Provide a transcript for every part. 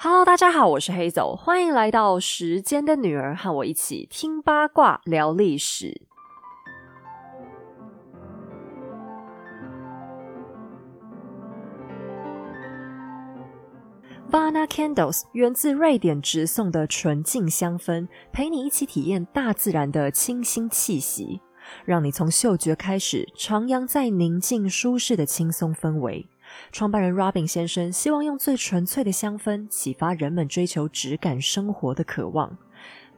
Hello，大家好，我是黑走，欢迎来到时间的女儿，和我一起听八卦聊历史。Vana Candles 源自瑞典直送的纯净香氛，陪你一起体验大自然的清新气息，让你从嗅觉开始徜徉在宁静舒适的轻松氛围。创办人 Robin 先生希望用最纯粹的香氛启发人们追求质感生活的渴望。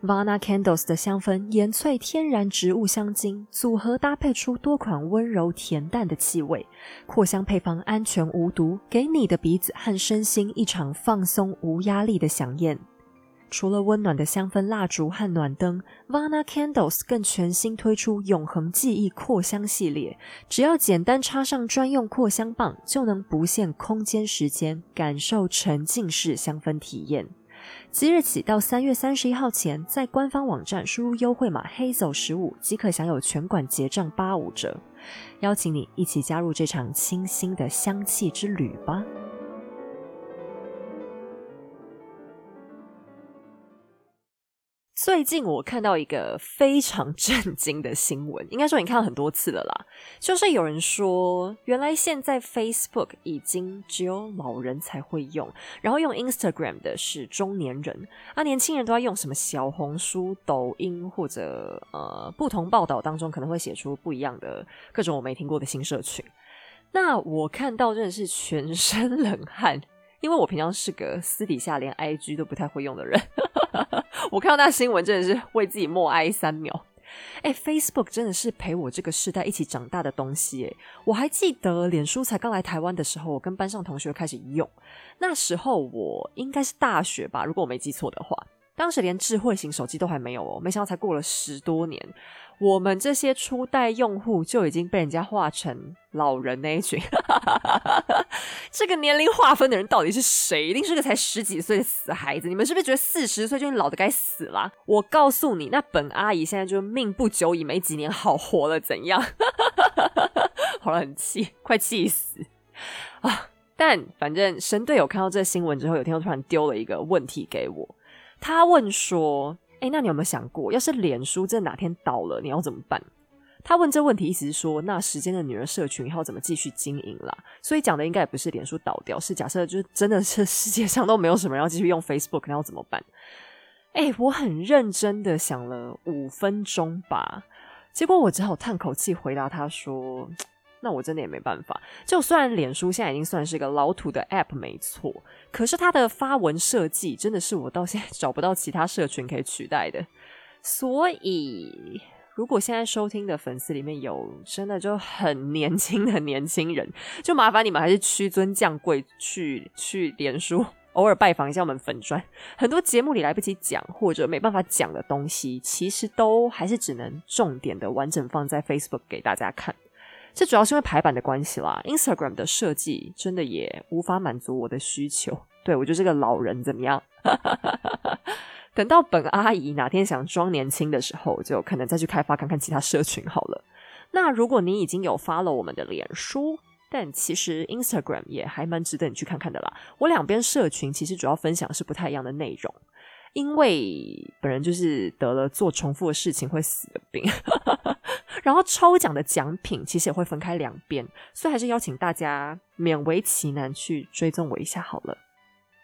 Vana Candles 的香氛盐萃天然植物香精组合搭配出多款温柔恬淡的气味，扩香配方安全无毒，给你的鼻子和身心一场放松无压力的享宴。除了温暖的香氛蜡烛和暖灯，Vana Candles 更全新推出永恒记忆扩香系列，只要简单插上专用扩香棒，就能不限空间时间，感受沉浸式香氛体验。即日起到三月三十一号前，在官方网站输入优惠码“黑走十五”，即可享有全馆结账八五折。邀请你一起加入这场清新的香气之旅吧！最近我看到一个非常 震惊的新闻，应该说你看到很多次了啦。就是有人说，原来现在 Facebook 已经只有老人才会用，然后用 Instagram 的是中年人，啊，年轻人都在用什么小红书、抖音或者呃，不同报道当中可能会写出不一样的各种我没听过的新社群。那我看到真的是全身 冷汗。因为我平常是个私底下连 IG 都不太会用的人，我看到那新闻真的是为自己默哀三秒。哎，Facebook 真的是陪我这个世代一起长大的东西哎。我还记得脸书才刚来台湾的时候，我跟班上同学开始用，那时候我应该是大学吧，如果我没记错的话。当时连智慧型手机都还没有哦，没想到才过了十多年，我们这些初代用户就已经被人家划成老人那一群。这个年龄划分的人到底是谁？一定是个才十几岁的死孩子。你们是不是觉得四十岁就老的该死了？我告诉你，那本阿姨现在就命不久矣，没几年好活了，怎样？好了，很气，快气死啊！但反正神队友看到这新闻之后，有天又突然丢了一个问题给我。他问说：“哎，那你有没有想过，要是脸书这哪天倒了，你要怎么办？”他问这问题，意思是说，那时间的女儿社群以后怎么继续经营啦？所以讲的应该也不是脸书倒掉，是假设就是真的是 世界上都没有什么人要继续用 Facebook，那要怎么办？哎，我很认真的想了五分钟吧，结果我只好叹口气回答他说。那我真的也没办法。就虽然脸书现在已经算是一个老土的 App 没错，可是它的发文设计真的是我到现在 找不到其他社群可以取代的。所以，如果现在收听的粉丝里面有真的就很年轻的年轻人，就麻烦你们还是屈尊降贵去去脸书偶尔拜访一下我们粉砖。很多节目里来不及讲或者没办法讲的东西，其实都还是只能重点的完整放在 Facebook 给大家看。这主要是因为排版的关系啦，Instagram 的设计真的也无法满足我的需求。对我就这个老人怎么样？等到本阿姨哪天想装年轻的时候，就可能再去开发看看其他社群好了。那如果你已经有发了我们的脸书，但其实 Instagram 也还蛮值得你去看看的啦。我两边社群其实主要分享是不太一样的内容。因为本人就是得了做重复的事情会死的病，然后抽奖的奖品其实也会分开两边，所以还是邀请大家勉为其难去追踪我一下好了。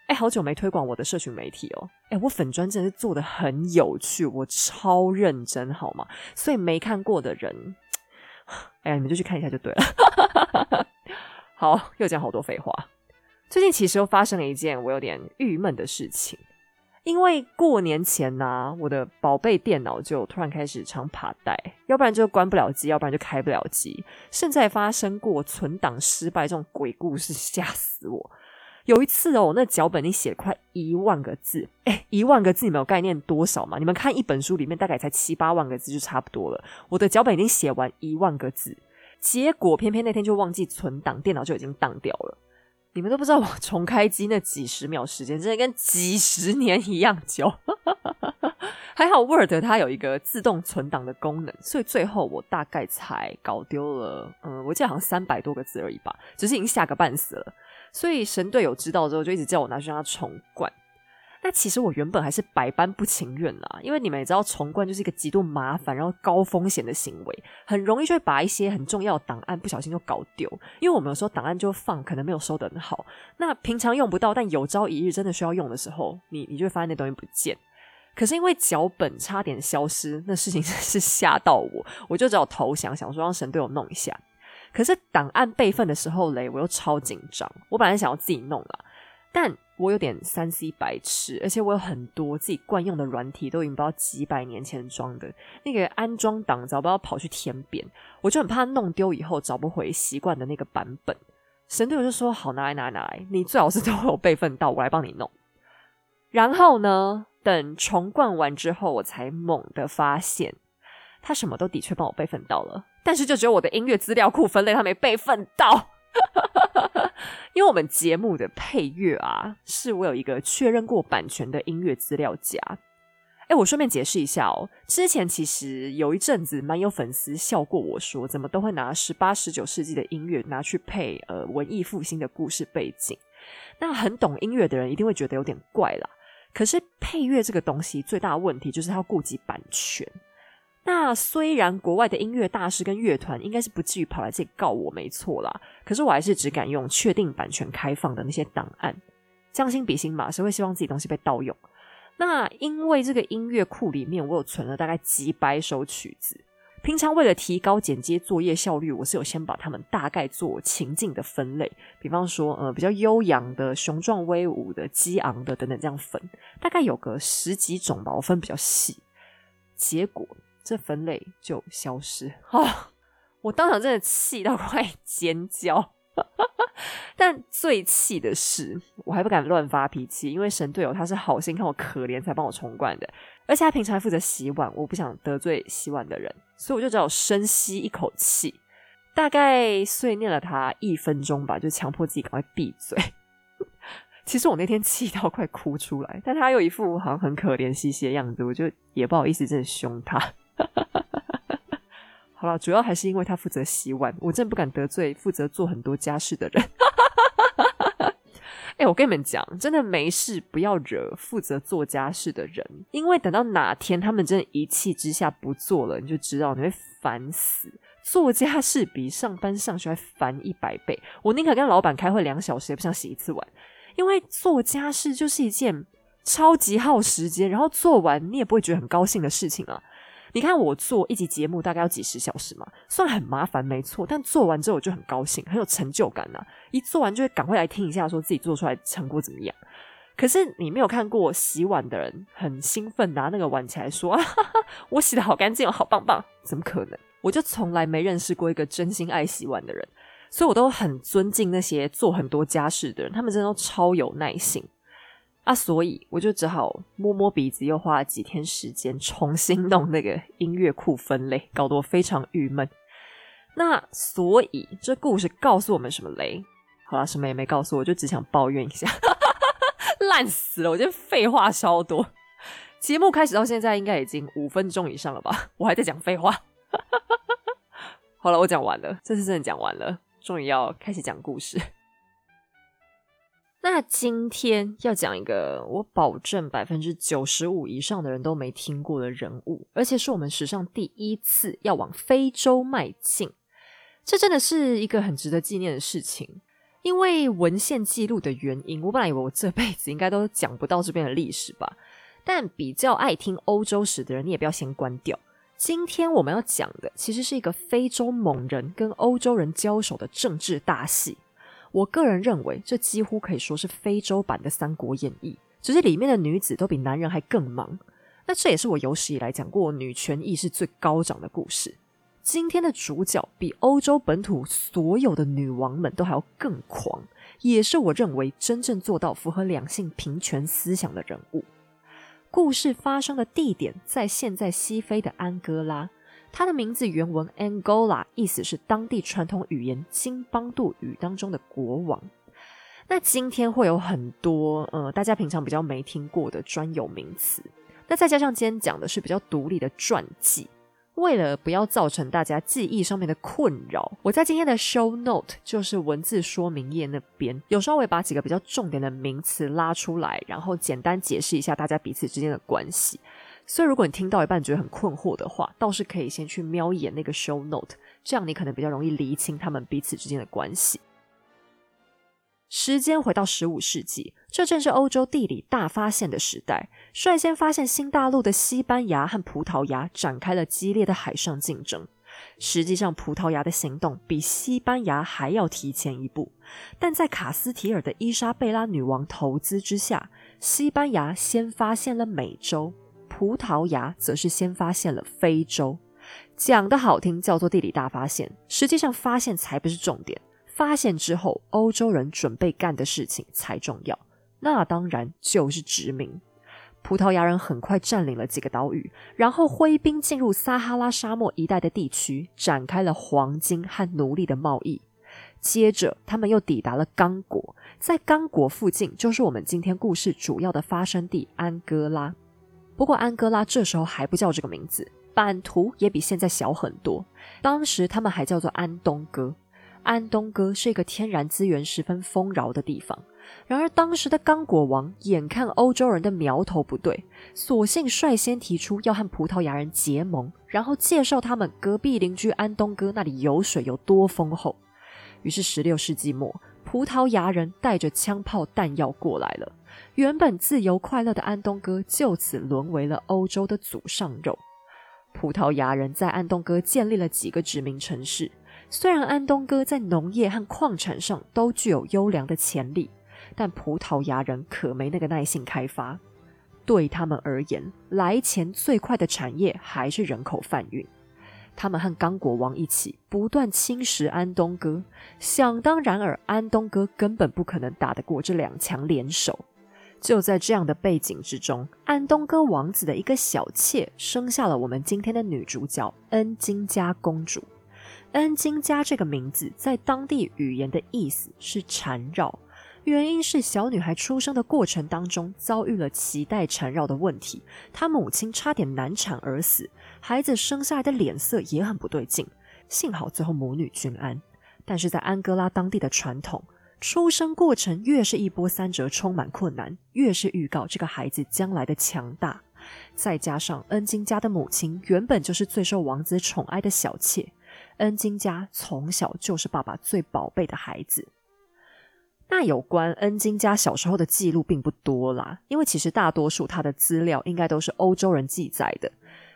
哎，好久没推广我的社群媒体哦。哎，我粉专真的是做的很有趣，我超认真好吗？所以没看过的人，哎呀，你们就去看一下就对了。好，又讲好多废话。最近其实又发生了一件我有点郁闷的事情。因为过年前呢，我的宝贝电脑就突然开始常爬带，要不然就关不了机，要不然就开不了机，甚至发生过存档失败这种鬼故事，吓死我！有一次哦，那脚本你写快一万个字，哎，一万个字你们有概念多少吗？你们看一本书里面大概才七八万个字就差不多了，我的脚本已经写完一万个字，结果偏偏那天就忘记存档，电脑就已经当掉了。你们都不知道我重开机那几十秒时间，真的跟几十年一样久。还好 Word 它有一个自动存档的功能，所以最后我大概才搞丢了，嗯，我记得好像三百多个字而已吧，只是已经吓个半死了。所以神队友知道之后，就一直叫我拿去让他重灌。那其实我原本还是百般不情愿啦，因为你们也知道，重灌就是一个极度麻烦，然后高风险的行为，很容易就会把一些很重要的档案不小心就搞丢。因为我们有时候档案就放，可能没有收的很好，那平常用不到，但有朝一日真的需要用的时候，你你就会发现那东西不见。可是因为脚本差点消失，那事情 真是吓到我，我就只好投降，想说让神队友弄一下。可是档案备份的时候嘞，我又超紧张，我本来想要自己弄了，但。我有点三 C 白痴，而且我有很多自己惯用的软体，都已经不知道几百年前装的，那个安装档早不知道跑去天边，我就很怕弄丢以后找不回习惯的那个版本。神队友就说：“好，拿来，拿来，拿来，你最好是都有备份到，我来帮你弄。”然后呢，等重灌完之后，我才猛地发现，他什么都的确帮我备份到了，但是就只有我的音乐资料库分类他没备份到。因为我们节目的配乐啊，是我有一个确认过版权的音乐资料夹。哎，我顺便解释一下哦，之前其实有一阵子蛮有粉丝笑过我说，怎么都会拿十八、十九世纪的音乐拿去配呃文艺复兴的故事背景。那很懂音乐的人一定会觉得有点怪啦。可是配乐这个东西最大的问题就是它要顾及版权。那虽然国外的音乐大师跟乐团应该是不至于跑来这里告我没错啦，可是我还是只敢用确定版权开放的那些档案。将心比心嘛，谁会希望自己东西被盗用？那因为这个音乐库里面我有存了大概几百首曲子，平常为了提高剪接作业效率，我是有先把它们大概做情境的分类，比方说呃比较悠扬的、雄壮威武的、激昂的等等这样分，大概有个十几种吧，我分比较细，结果。这分类就消失啊！我当场真的气到快尖叫。但最气的是，我还不敢乱发脾气，因为神队友他是好心看我可怜才帮我重灌的，而且他平常还负责洗碗，我不想得罪洗碗的人，所以我就只好深吸一口气，大概碎念了他一分钟吧，就强迫自己赶快闭嘴。其实我那天气到快哭出来，但他又一副好像很可怜兮兮的样子，我就也不好意思真的凶他。哈哈哈好了，主要还是因为他负责洗碗，我真不敢得罪负责做很多家事的人。哎，我跟你们讲，真的没事，不要惹负责做家事的人，因为等到哪天他们真的一气之下不做了，你就知道你会烦死。做家事比上班上学还烦一百倍，我宁可跟老板开会两小时，也不想洗一次碗，因为做家事就是一件超级耗时间，然后做完你也不会觉得很高兴的事情啊。你看我做一集节目大概要几十小时嘛，虽然很麻烦，没错，但做完之后我就很高兴，很有成就感呐。一做完就会赶快来听一下，说自己做出来成果怎么样。可是你没有看过洗碗的人很兴奋拿那个碗起来说：“啊，我洗的好干净哦，好棒棒！”怎么可能？我就从来没认识过一个真心爱洗碗的人，所以我都很尊敬那些做很多家事的人，他们真的都超有耐心。啊，所以我就只好摸摸鼻子，又花了几天时间重新弄那个音乐库分类，搞得我非常郁闷。那所以这故事告诉我们什么嘞？好了，什么也没告诉我，就只想抱怨一下，烂死了！我今天废话超多，节目开始到现在应该已经五分钟以上了吧？我还在讲废话。好了，我讲完了，这次真的讲完了，终于要开始讲故事。那今天要讲一个我保证百分之九十五以上的人都没听过的人物，而且是我们史上第一次要往非洲迈进，这真的是一个很值得纪念的事情。因为文献记录的原因，我本来以为我这辈子应该都讲不到这边的历史吧。但比较爱听欧洲史的人，你也不要先关掉。今天我们要讲的其实是一个非洲猛人跟欧洲人交手的政治大戏。我个人认为，这几乎可以说是非洲版的《三国演义》，只是里面的女子都比男人还更忙。那这也是我有史以来讲过女权意识最高涨的故事。今天的主角比欧洲本土所有的女王们都还要更狂，也是我认为真正做到符合两性平权思想的人物。故事发生的地点在现在西非的安哥拉。它的名字原文 Angola，意思是当地传统语言金邦杜语当中的国王。那今天会有很多呃，大家平常比较没听过的专有名词。那再加上今天讲的是比较独立的传记，为了不要造成大家记忆上面的困扰，我在今天的 show note 就是文字说明页那边，有稍微把几个比较重点的名词拉出来，然后简单解释一下大家彼此之间的关系。所以如果你听到一半觉得很困惑的话，倒是可以先去瞄一眼那个 show note，这样你可能比较容易厘清他们彼此之间的关系。时间回到十五世纪，这正是欧洲地理大发现的时代。率先发现新大陆的西班牙和葡萄牙展开了激烈的海上竞争。实际上，葡萄牙的行动比西班牙还要提前一步。但在卡斯提尔的伊莎贝拉女王投资之下，西班牙先发现了美洲，葡萄牙则是先发现了非洲。讲的好听叫做地理大发现，实际上发现才不是重点。发现之后，欧洲人准备干的事情才重要，那当然就是殖民。葡萄牙人很快占领了几个岛屿，然后挥兵进入撒哈拉沙漠一带的地区，展开了黄金和奴隶的贸易。接着，他们又抵达了刚果，在刚果附近就是我们今天故事主要的发生地安哥拉。不过，安哥拉这时候还不叫这个名字，版图也比现在小很多。当时他们还叫做安东哥。安东哥是一个天然资源十分丰饶的地方，然而当时的刚果王眼看欧洲人的苗头不对，索性率先提出要和葡萄牙人结盟，然后介绍他们隔壁邻居安东哥那里油水有多丰厚。于是十六世纪末，葡萄牙人带着枪炮弹药过来了，原本自由快乐的安东哥就此沦为了欧洲的祖上肉。葡萄牙人在安东哥建立了几个殖民城市。虽然安东哥在农业和矿产上都具有优良的潜力，但葡萄牙人可没那个耐性开发。对他们而言，来钱最快的产业还是人口贩运。他们和刚果王一起不断侵蚀安东哥，想当然尔，安东哥根本不可能打得过这两强联手。就在这样的背景之中，安东哥王子的一个小妾生下了我们今天的女主角恩金加公主。恩金加这个名字在当地语言的意思是缠绕，原因是小女孩出生的过程当中遭遇了脐带缠绕的问题，她母亲差点难产而死，孩子生下来的脸色也很不对劲，幸好最后母女均安。但是在安哥拉当地的传统，出生过程越是一波三折，充满困难，越是预告这个孩子将来的强大。再加上恩金家的母亲原本就是最受王子宠爱的小妾。恩金家从小就是爸爸最宝贝的孩子。那有关恩金家小时候的记录并不多啦，因为其实大多数他的资料应该都是欧洲人记载的。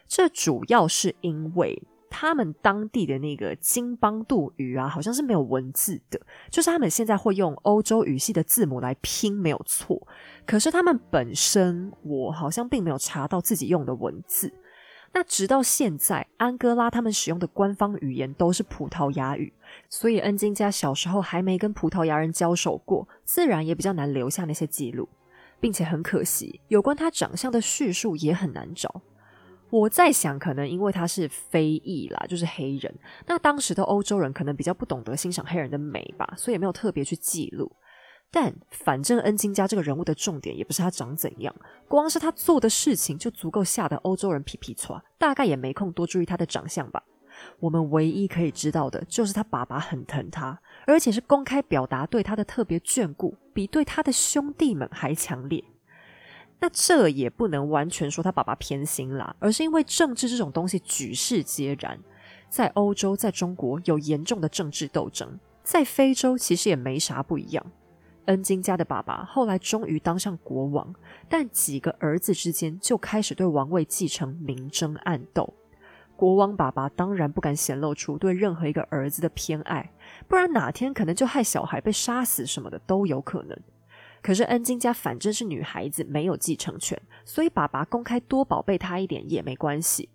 这主要是因为他们当地的那个金邦杜语啊，好像是没有文字的，就是他们现在会用欧洲语系的字母来拼，没有错。可是他们本身，我好像并没有查到自己用的文字。那直到现在，安哥拉他们使用的官方语言都是葡萄牙语，所以恩金家小时候还没跟葡萄牙人交手过，自然也比较难留下那些记录，并且很可惜，有关他长相的叙述也很难找。我在想，可能因为他是非裔啦，就是黑人，那当时的欧洲人可能比较不懂得欣赏黑人的美吧，所以也没有特别去记录。但反正恩金家这个人物的重点也不是他长怎样，光是他做的事情就足够吓得欧洲人皮皮挫，大概也没空多注意他的长相吧。我们唯一可以知道的就是他爸爸很疼他，而且是公开表达对他的特别眷顾，比对他的兄弟们还强烈。那这也不能完全说他爸爸偏心啦，而是因为政治这种东西举世皆然，在欧洲、在中国有严重的政治斗争，在非洲其实也没啥不一样。恩金家的爸爸后来终于当上国王，但几个儿子之间就开始对王位继承明争暗斗。国王爸爸当然不敢显露出对任何一个儿子的偏爱，不然哪天可能就害小孩被杀死什么的都有可能。可是恩金家反正是女孩子，没有继承权，所以爸爸公开多宝贝她一点也没关系。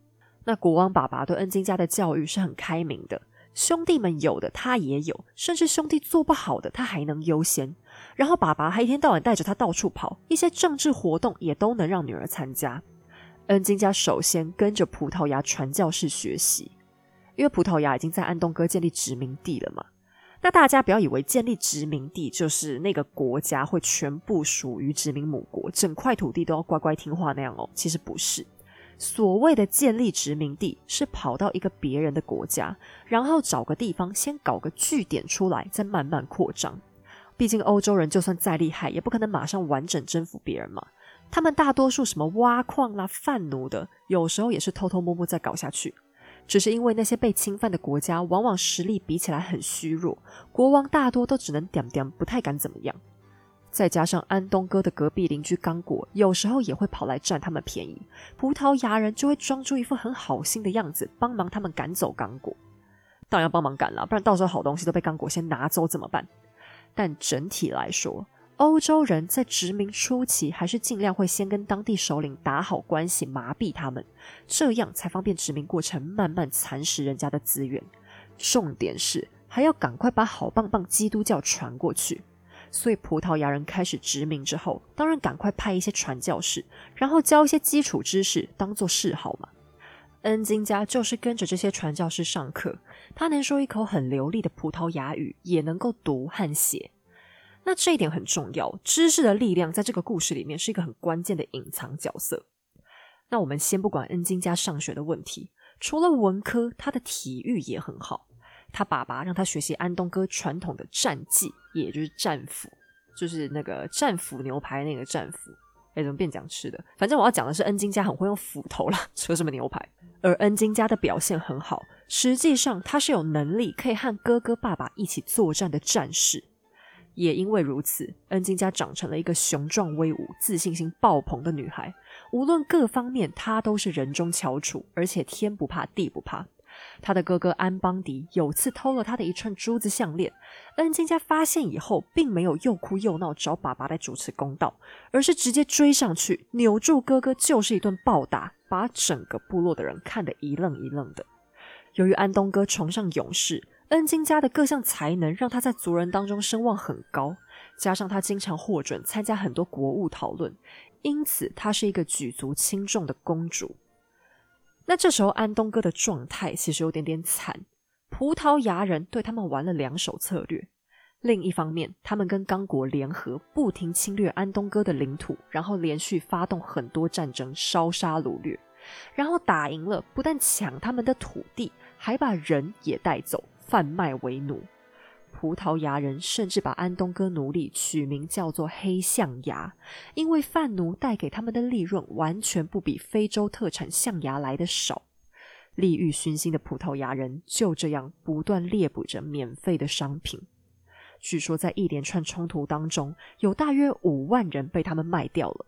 那国王爸爸对恩金家的教育是很开明的。兄弟们有的他也有，甚至兄弟做不好的他还能优先。然后爸爸还一天到晚带着他到处跑，一些政治活动也都能让女儿参加。恩金家首先跟着葡萄牙传教士学习，因为葡萄牙已经在安东哥建立殖民地了嘛。那大家不要以为建立殖民地就是那个国家会全部属于殖民母国，整块土地都要乖乖听话那样哦。其实不是。所谓的建立殖民地，是跑到一个别人的国家，然后找个地方先搞个据点出来，再慢慢扩张。毕竟欧洲人就算再厉害，也不可能马上完整征服别人嘛。他们大多数什么挖矿啦、贩奴的，有时候也是偷偷摸摸在搞下去。只是因为那些被侵犯的国家，往往实力比起来很虚弱，国王大多都只能点点，不太敢怎么样。再加上安东哥的隔壁邻居刚果，有时候也会跑来占他们便宜，葡萄牙人就会装出一副很好心的样子，帮忙他们赶走刚果。当然要帮忙赶了，不然到时候好东西都被刚果先拿走怎么办？但整体来说，欧洲人在殖民初期还是尽量会先跟当地首领打好关系，麻痹他们，这样才方便殖民过程慢慢蚕食人家的资源。重点是还要赶快把好棒棒基督教传过去。所以葡萄牙人开始殖民之后，当然赶快派一些传教士，然后教一些基础知识，当做嗜好嘛。恩金家就是跟着这些传教士上课，他能说一口很流利的葡萄牙语，也能够读和写。那这一点很重要，知识的力量在这个故事里面是一个很关键的隐藏角色。那我们先不管恩金家上学的问题，除了文科，他的体育也很好。他爸爸让他学习安东哥传统的战技，也就是战斧，就是那个战斧牛排那个战斧。哎，怎么变讲吃的？反正我要讲的是恩金家很会用斧头啦，扯什么牛排。而恩金家的表现很好，实际上他是有能力可以和哥哥爸爸一起作战的战士。也因为如此，恩金家长成了一个雄壮威武、自信心爆棚的女孩。无论各方面，她都是人中翘楚，而且天不怕地不怕。她的哥哥安邦迪有次偷了她的一串珠子项链，恩金家发现以后，并没有又哭又闹找爸爸来主持公道，而是直接追上去扭住哥哥，就是一顿暴打，把整个部落的人看得一愣一愣的。由于安东哥崇尚勇士，恩金家的各项才能让他在族人当中声望很高，加上他经常获准参加很多国务讨论，因此她是一个举足轻重的公主。那这时候，安东哥的状态其实有点点惨。葡萄牙人对他们玩了两手策略。另一方面，他们跟刚果联合，不停侵略安东哥的领土，然后连续发动很多战争，烧杀掳掠，然后打赢了，不但抢他们的土地，还把人也带走，贩卖为奴。葡萄牙人甚至把安东哥奴隶取名叫做黑象牙，因为贩奴带给他们的利润完全不比非洲特产象牙来的少。利欲熏心的葡萄牙人就这样不断猎捕着免费的商品。据说在一连串冲突当中，有大约五万人被他们卖掉了。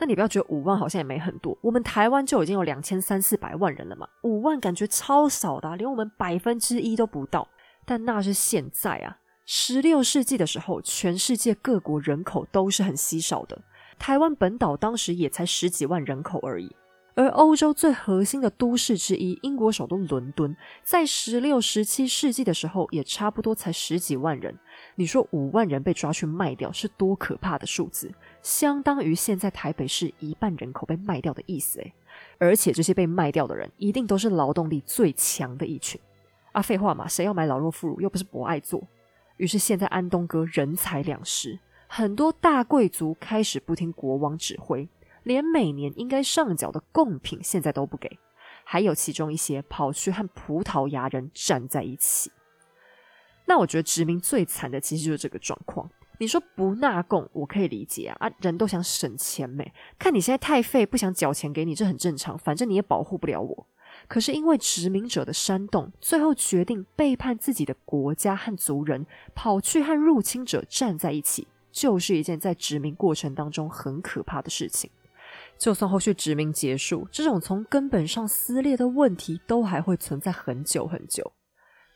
那你不要觉得五万好像也没很多，我们台湾就已经有两千三四百万人了嘛，五万感觉超少的，连我们百分之一都不到。但那是现在啊，十六世纪的时候，全世界各国人口都是很稀少的。台湾本岛当时也才十几万人口而已，而欧洲最核心的都市之一，英国首都伦敦，在十六、十七世纪的时候，也差不多才十几万人。你说五万人被抓去卖掉，是多可怕的数字？相当于现在台北市一半人口被卖掉的意思诶。而且这些被卖掉的人，一定都是劳动力最强的一群。啊，废话嘛，谁要买老弱妇孺？又不是不爱做。于是现在安东哥人财两失，很多大贵族开始不听国王指挥，连每年应该上缴的贡品现在都不给，还有其中一些跑去和葡萄牙人站在一起。那我觉得殖民最惨的其实就是这个状况。你说不纳贡，我可以理解啊，啊，人都想省钱没？看你现在太废，不想缴钱给你，这很正常，反正你也保护不了我。可是因为殖民者的煽动，最后决定背叛自己的国家和族人，跑去和入侵者站在一起，就是一件在殖民过程当中很可怕的事情。就算后续殖民结束，这种从根本上撕裂的问题都还会存在很久很久。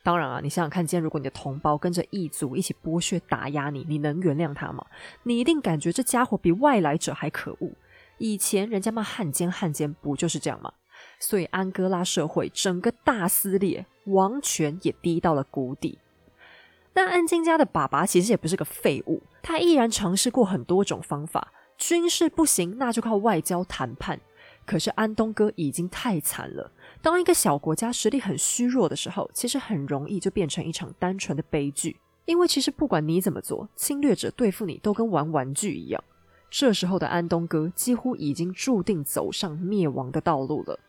当然啊，你想想看，今天如果你的同胞跟着异族一起剥削打压你，你能原谅他吗？你一定感觉这家伙比外来者还可恶。以前人家骂汉奸，汉奸不就是这样吗？所以安哥拉社会整个大撕裂，王权也低到了谷底。但安金家的爸爸其实也不是个废物，他依然尝试过很多种方法。军事不行，那就靠外交谈判。可是安东哥已经太惨了。当一个小国家实力很虚弱的时候，其实很容易就变成一场单纯的悲剧。因为其实不管你怎么做，侵略者对付你都跟玩玩具一样。这时候的安东哥几乎已经注定走上灭亡的道路了。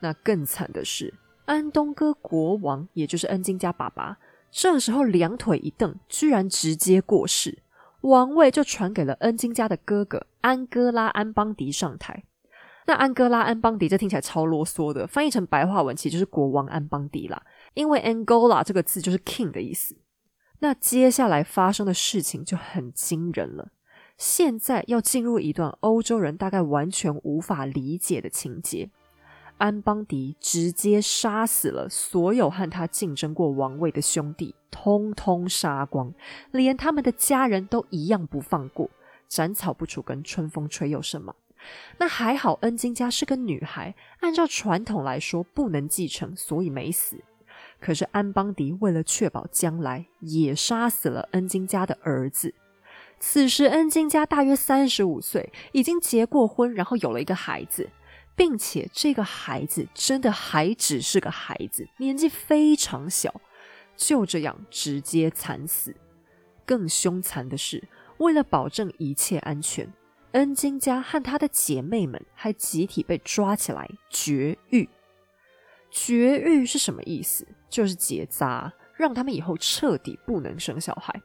那更惨的是，安东哥国王，也就是恩金家爸爸，这时候两腿一蹬，居然直接过世，王位就传给了恩金家的哥哥安哥拉安邦迪上台。那安哥拉安邦迪这听起来超啰嗦的，翻译成白话文其实就是国王安邦迪啦，因为 Angola 这个字就是 king 的意思。那接下来发生的事情就很惊人了。现在要进入一段欧洲人大概完全无法理解的情节：安邦迪直接杀死了所有和他竞争过王位的兄弟，通通杀光，连他们的家人都一样不放过。斩草不除根，春风吹又生嘛。那还好，恩金家是个女孩，按照传统来说不能继承，所以没死。可是安邦迪为了确保将来，也杀死了恩金家的儿子。此时，恩金家大约三十五岁，已经结过婚，然后有了一个孩子，并且这个孩子真的还只是个孩子，年纪非常小，就这样直接惨死。更凶残的是，为了保证一切安全，恩金家和他的姐妹们还集体被抓起来绝育。绝育是什么意思？就是结扎，让他们以后彻底不能生小孩。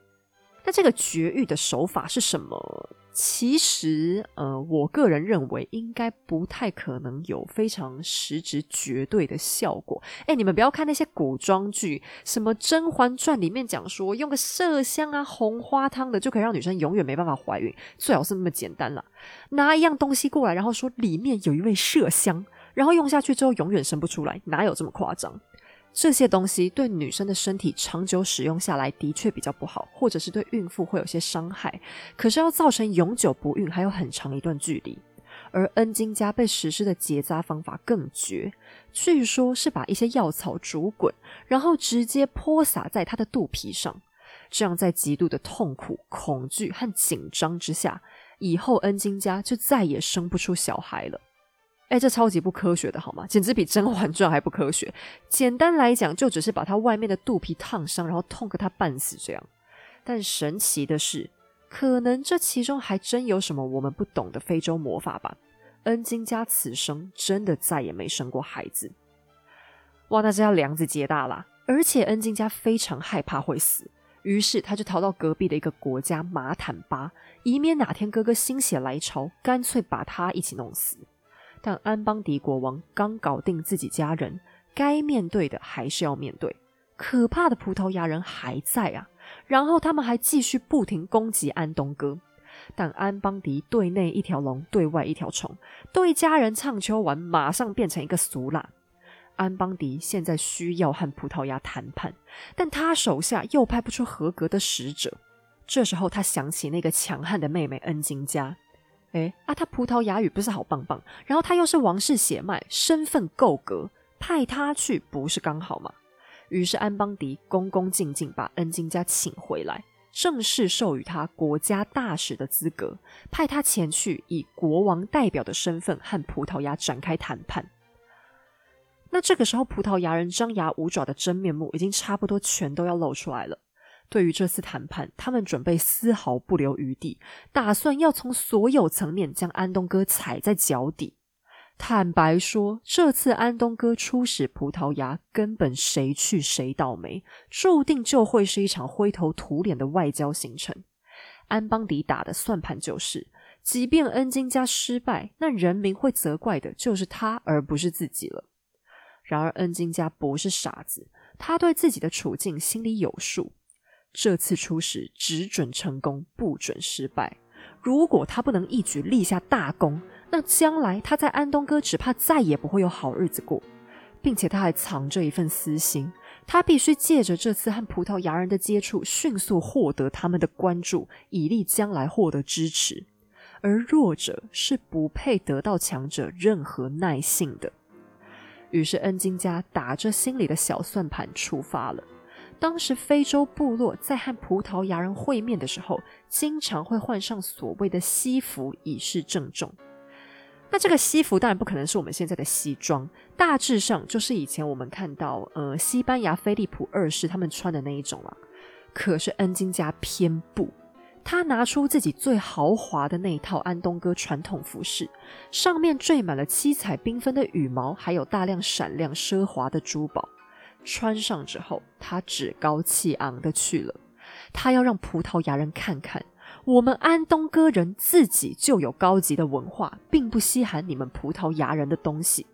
那这个绝育的手法是什么？其实，呃，我个人认为应该不太可能有非常实质绝对的效果。哎，你们不要看那些古装剧，什么《甄嬛传》里面讲说用个麝香啊、红花汤的就可以让女生永远没办法怀孕，最好是那么简单了。拿一样东西过来，然后说里面有一味麝香，然后用下去之后永远生不出来，哪有这么夸张？这些东西对女生的身体长久使用下来的确比较不好，或者是对孕妇会有些伤害。可是要造成永久不孕，还有很长一段距离。而恩金家被实施的结扎方法更绝，据说是把一些药草煮滚，然后直接泼洒在她的肚皮上，这样在极度的痛苦、恐惧和紧张之下，以后恩金家就再也生不出小孩了。哎，这超级不科学的好吗？简直比《甄嬛传》还不科学。简单来讲，就只是把他外面的肚皮烫伤，然后痛个他半死这样。但神奇的是，可能这其中还真有什么我们不懂的非洲魔法吧？恩金家此生真的再也没生过孩子。哇，那这要梁子结大啦！而且恩金家非常害怕会死，于是他就逃到隔壁的一个国家马坦巴，以免哪天哥哥心血来潮，干脆把他一起弄死。但安邦迪国王刚搞定自己家人，该面对的还是要面对。可怕的葡萄牙人还在啊，然后他们还继续不停攻击安东哥。但安邦迪对内一条龙，对外一条虫，对家人唱秋完，马上变成一个俗辣。安邦迪现在需要和葡萄牙谈判，但他手下又派不出合格的使者。这时候他想起那个强悍的妹妹恩金加。哎啊，他葡萄牙语不是好棒棒，然后他又是王室血脉，身份够格，派他去不是刚好吗？于是安邦迪恭恭敬敬把恩金家请回来，正式授予他国家大使的资格，派他前去以国王代表的身份和葡萄牙展开谈判。那这个时候，葡萄牙人张牙舞爪的真面目已经差不多全都要露出来了。对于这次谈判，他们准备丝毫不留余地，打算要从所有层面将安东哥踩在脚底。坦白说，这次安东哥出使葡萄牙，根本谁去谁倒霉，注定就会是一场灰头土脸的外交行程。安邦迪打的算盘就是，即便恩金家失败，那人民会责怪的就是他，而不是自己了。然而，恩金家不是傻子，他对自己的处境心里有数。这次出使只准成功，不准失败。如果他不能一举立下大功，那将来他在安东哥只怕再也不会有好日子过，并且他还藏着一份私心，他必须借着这次和葡萄牙人的接触，迅速获得他们的关注，以利将来获得支持。而弱者是不配得到强者任何耐性的。于是恩金家打着心里的小算盘出发了。当时非洲部落在和葡萄牙人会面的时候，经常会换上所谓的西服以示郑重。那这个西服当然不可能是我们现在的西装，大致上就是以前我们看到呃西班牙菲利普二世他们穿的那一种了。可是恩金家偏不，他拿出自己最豪华的那一套安东哥传统服饰，上面缀满了七彩缤纷的羽毛，还有大量闪亮奢华的珠宝。穿上之后，他趾高气昂的去了。他要让葡萄牙人看看，我们安东哥人自己就有高级的文化，并不稀罕你们葡萄牙人的东西。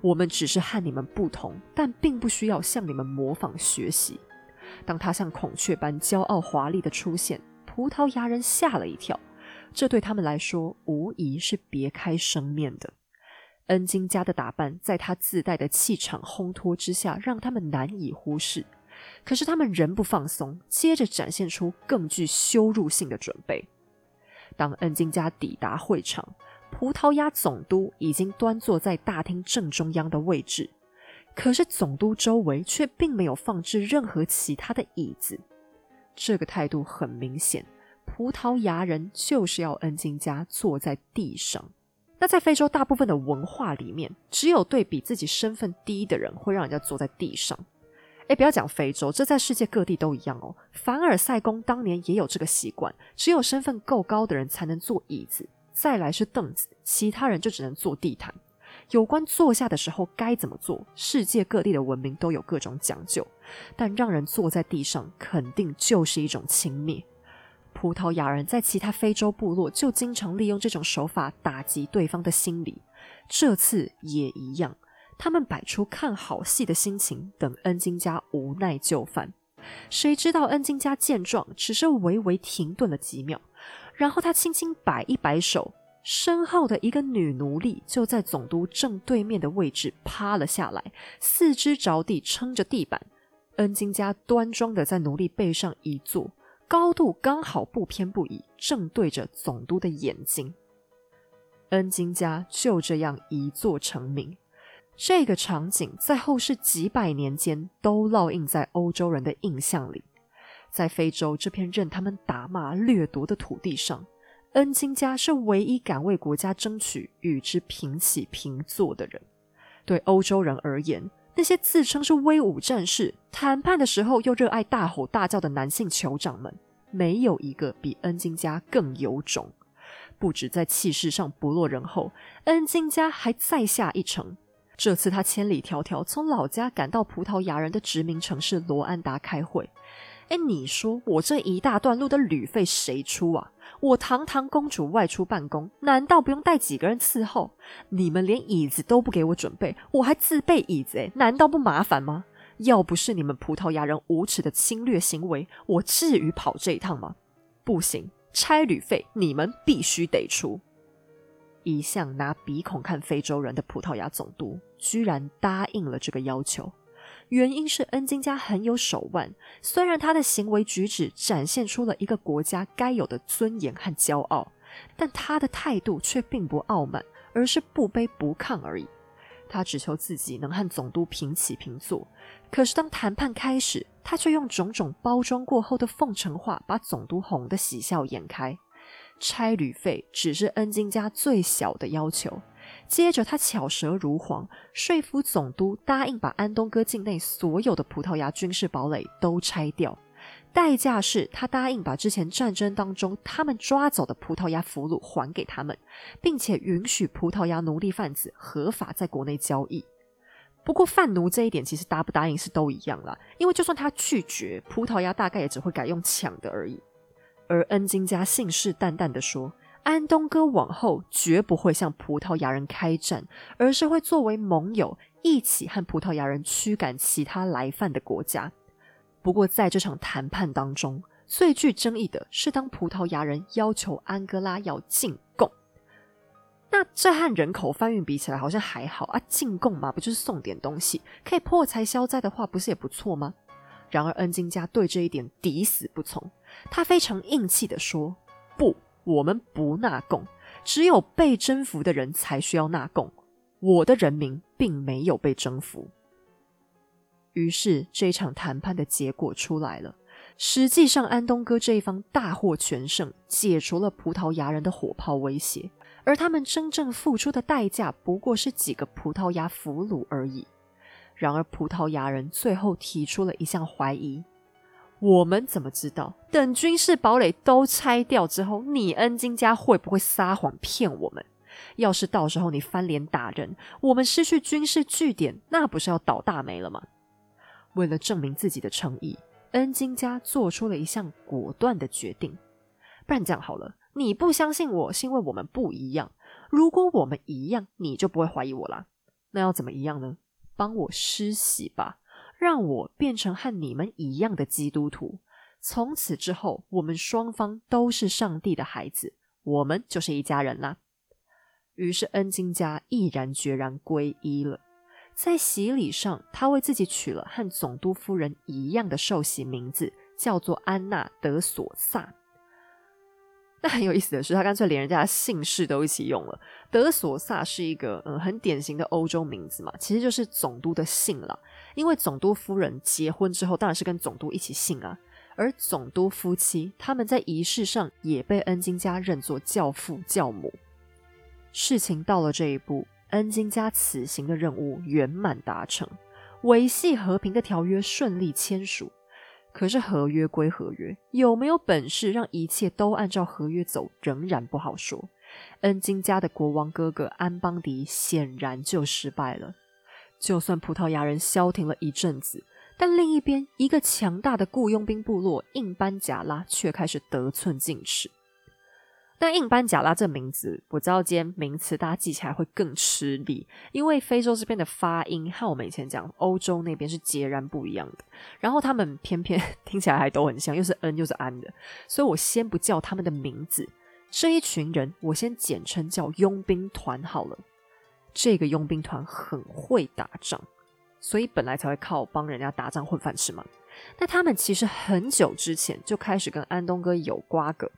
我们只是和你们不同，但并不需要向你们模仿学习。当他像孔雀般骄傲华丽的出现。葡萄牙人吓了一跳，这对他们来说无疑是别开生面的。恩金家的打扮，在他自带的气场烘托之下，让他们难以忽视。可是他们仍不放松，接着展现出更具羞辱性的准备。当恩金家抵达会场，葡萄牙总督已经端坐在大厅正中央的位置，可是总督周围却并没有放置任何其他的椅子。这个态度很明显，葡萄牙人就是要恩金家坐在地上。那在非洲大部分的文化里面，只有对比自己身份低的人会让人家坐在地上。哎，不要讲非洲，这在世界各地都一样哦。凡尔赛宫当年也有这个习惯，只有身份够高的人才能坐椅子，再来是凳子，其他人就只能坐地毯。有关坐下的时候该怎么做，世界各地的文明都有各种讲究，但让人坐在地上肯定就是一种轻蔑。葡萄牙人在其他非洲部落就经常利用这种手法打击对方的心理，这次也一样，他们摆出看好戏的心情，等恩金家无奈就范。谁知道恩金家见状，只是微微停顿了几秒，然后他轻轻摆一摆手。身后的一个女奴隶就在总督正对面的位置趴了下来，四肢着地撑着地板。恩金家端庄的在奴隶背上一坐，高度刚好不偏不倚，正对着总督的眼睛。恩金家就这样一坐成名。这个场景在后世几百年间都烙印在欧洲人的印象里，在非洲这片任他们打骂掠夺的土地上。恩金家是唯一敢为国家争取与之平起平坐的人。对欧洲人而言，那些自称是威武战士、谈判的时候又热爱大吼大叫的男性酋长们，没有一个比恩金家更有种。不止在气势上不落人后，恩金家还再下一城。这次他千里迢迢从老家赶到葡萄牙人的殖民城市罗安达开会。哎，你说我这一大段路的旅费谁出啊？我堂堂公主外出办公，难道不用带几个人伺候？你们连椅子都不给我准备，我还自备椅子，哎，难道不麻烦吗？要不是你们葡萄牙人无耻的侵略行为，我至于跑这一趟吗？不行，差旅费你们必须得出。一向拿鼻孔看非洲人的葡萄牙总督，居然答应了这个要求。原因是恩金家很有手腕，虽然他的行为举止展现出了一个国家该有的尊严和骄傲，但他的态度却并不傲慢，而是不卑不亢而已。他只求自己能和总督平起平坐。可是当谈判开始，他却用种种包装过后的奉承话，把总督哄得喜笑颜开。差旅费只是恩金家最小的要求。接着，他巧舌如簧，说服总督答应把安东哥境内所有的葡萄牙军事堡垒都拆掉，代价是他答应把之前战争当中他们抓走的葡萄牙俘虏还给他们，并且允许葡萄牙奴隶贩子合法在国内交易。不过，贩奴这一点其实答不答应是都一样啦，因为就算他拒绝，葡萄牙大概也只会改用抢的而已。而恩金家信誓旦旦地说。安东哥往后绝不会向葡萄牙人开战，而是会作为盟友一起和葡萄牙人驱赶其他来犯的国家。不过，在这场谈判当中，最具争议的是，当葡萄牙人要求安哥拉要进贡，那这和人口贩运比起来好像还好啊，进贡嘛，不就是送点东西，可以破财消灾的话，不是也不错吗？然而，恩金家对这一点抵死不从，他非常硬气的说：“不。”我们不纳贡，只有被征服的人才需要纳贡。我的人民并没有被征服。于是，这场谈判的结果出来了。实际上，安东哥这一方大获全胜，解除了葡萄牙人的火炮威胁，而他们真正付出的代价不过是几个葡萄牙俘虏而已。然而，葡萄牙人最后提出了一项怀疑。我们怎么知道？等军事堡垒都拆掉之后，你恩金家会不会撒谎骗我们？要是到时候你翻脸打人，我们失去军事据点，那不是要倒大霉了吗？为了证明自己的诚意，恩金家做出了一项果断的决定。不然这样好了，你不相信我是因为我们不一样。如果我们一样，你就不会怀疑我啦。那要怎么一样呢？帮我施洗吧。让我变成和你们一样的基督徒，从此之后，我们双方都是上帝的孩子，我们就是一家人啦。于是恩金家毅然决然皈依了。在洗礼上，他为自己取了和总督夫人一样的受洗名字，叫做安娜德索萨。那很有意思的是，他干脆连人家姓氏都一起用了。德索萨是一个嗯很典型的欧洲名字嘛，其实就是总督的姓了。因为总督夫人结婚之后，当然是跟总督一起姓啊。而总督夫妻他们在仪式上也被恩金家认作教父教母。事情到了这一步，恩金家此行的任务圆满达成，维系和平的条约顺利签署。可是合约归合约，有没有本事让一切都按照合约走，仍然不好说。恩金家的国王哥哥安邦迪显然就失败了。就算葡萄牙人消停了一阵子，但另一边，一个强大的雇佣兵部落印班贾拉却开始得寸进尺。但印班贾拉这名字，我知道今天名词大家记起来会更吃力，因为非洲这边的发音和我们以前讲欧洲那边是截然不一样的。然后他们偏偏听起来还都很像，又是 N 又是安的，所以我先不叫他们的名字。这一群人，我先简称叫佣兵团好了。这个佣兵团很会打仗，所以本来才会靠帮人家打仗混饭吃嘛。那他们其实很久之前就开始跟安东哥有瓜葛。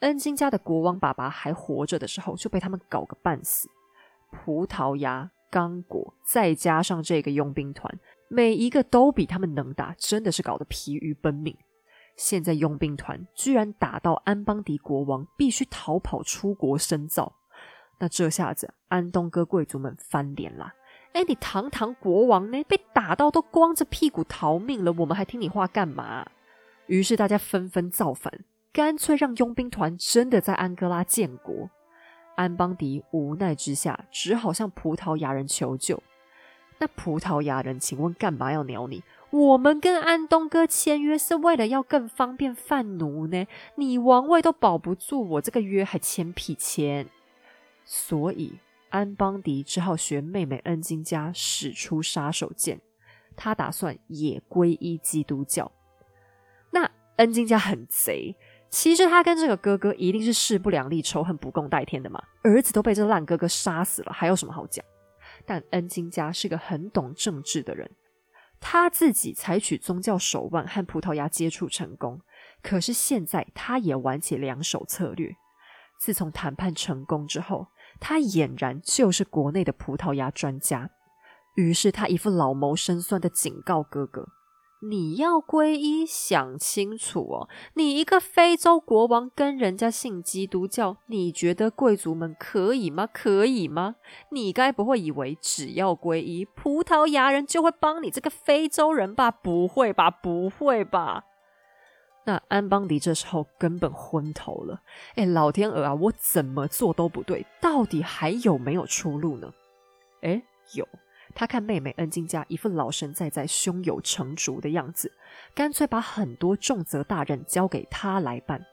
恩金家的国王爸爸还活着的时候，就被他们搞个半死。葡萄牙、刚果，再加上这个佣兵团，每一个都比他们能打，真的是搞得疲于奔命。现在佣兵团居然打到安邦迪国王必须逃跑出国深造，那这下子安东哥贵族们翻脸啦！哎，你堂堂国王呢，被打到都光着屁股逃命了，我们还听你话干嘛？于是大家纷纷造反。干脆让佣兵团真的在安哥拉建国。安邦迪无奈之下，只好向葡萄牙人求救。那葡萄牙人，请问干嘛要鸟你？我们跟安东哥签约是为了要更方便贩奴呢。你王位都保不住，我这个约还签屁签？所以安邦迪只好学妹妹恩金家使出杀手锏，他打算也皈依基督教。那恩金家很贼。其实他跟这个哥哥一定是势不两立、仇恨不共戴天的嘛。儿子都被这烂哥哥杀死了，还有什么好讲？但恩金家是个很懂政治的人，他自己采取宗教手腕和葡萄牙接触成功。可是现在他也玩起两手策略。自从谈判成功之后，他俨然就是国内的葡萄牙专家。于是他一副老谋深算的警告哥哥。你要皈依，想清楚哦！你一个非洲国王跟人家信基督教，你觉得贵族们可以吗？可以吗？你该不会以为只要皈依，葡萄牙人就会帮你这个非洲人吧？不会吧？不会吧？那安邦迪这时候根本昏头了。哎，老天鹅啊，我怎么做都不对，到底还有没有出路呢？哎，有。他看妹妹恩静家一副老神在在、胸有成竹的样子，干脆把很多重责大任交给他来办。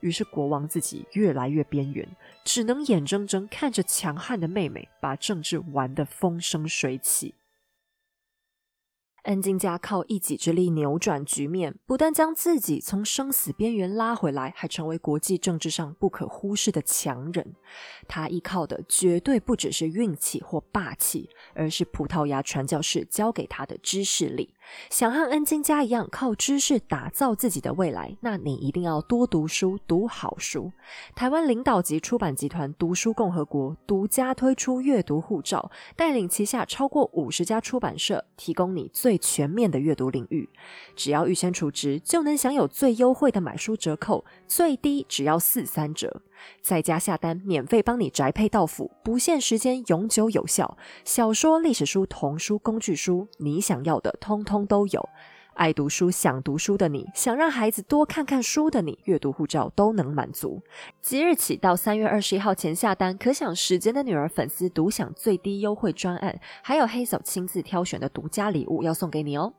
于是国王自己越来越边缘，只能眼睁睁看着强悍的妹妹把政治玩得风生水起。恩金家靠一己之力扭转局面，不但将自己从生死边缘拉回来，还成为国际政治上不可忽视的强人。他依靠的绝对不只是运气或霸气，而是葡萄牙传教士教给他的知识力。想和恩金家一样靠知识打造自己的未来，那你一定要多读书，读好书。台湾领导级出版集团读书共和国独家推出阅读护照，带领旗下超过五十家出版社，提供你最全面的阅读领域。只要预先储值，就能享有最优惠的买书折扣，最低只要四三折。在家下单，免费帮你宅配到府，不限时间，永久有效。小说、历史书、童书、工具书，你想要的通通都有。爱读书、想读书的你，想让孩子多看看书的你，阅读护照都能满足。即日起到三月二十一号前下单，可享时间的女儿粉丝独享最低优惠专案，还有黑手亲自挑选的独家礼物要送给你哦。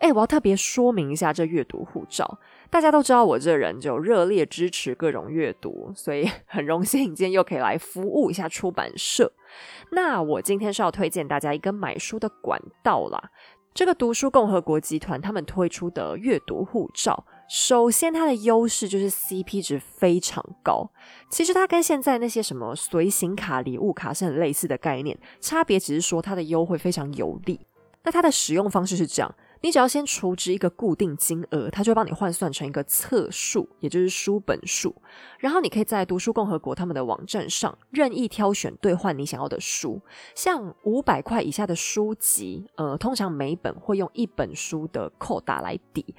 哎，我要特别说明一下这阅读护照。大家都知道我这人就热烈支持各种阅读，所以 很荣幸今天又可以来服务一下出版社。那我今天是要推荐大家一个买书的管道啦。这个读书共和国集团他们推出的阅读护照，首先它的优势就是 CP 值非常高。其实它跟现在那些什么随行卡、礼物卡是很类似的概念，差别只是说它的优惠非常有利。那它的使用方式是这样。你只要先储值一个固定金额，它就会帮你换算成一个册数，也就是书本数。然后你可以在读书共和国他们的网站上任意挑选兑换你想要的书。像五百块以下的书籍，呃，通常每本会用一本书的扣打来抵。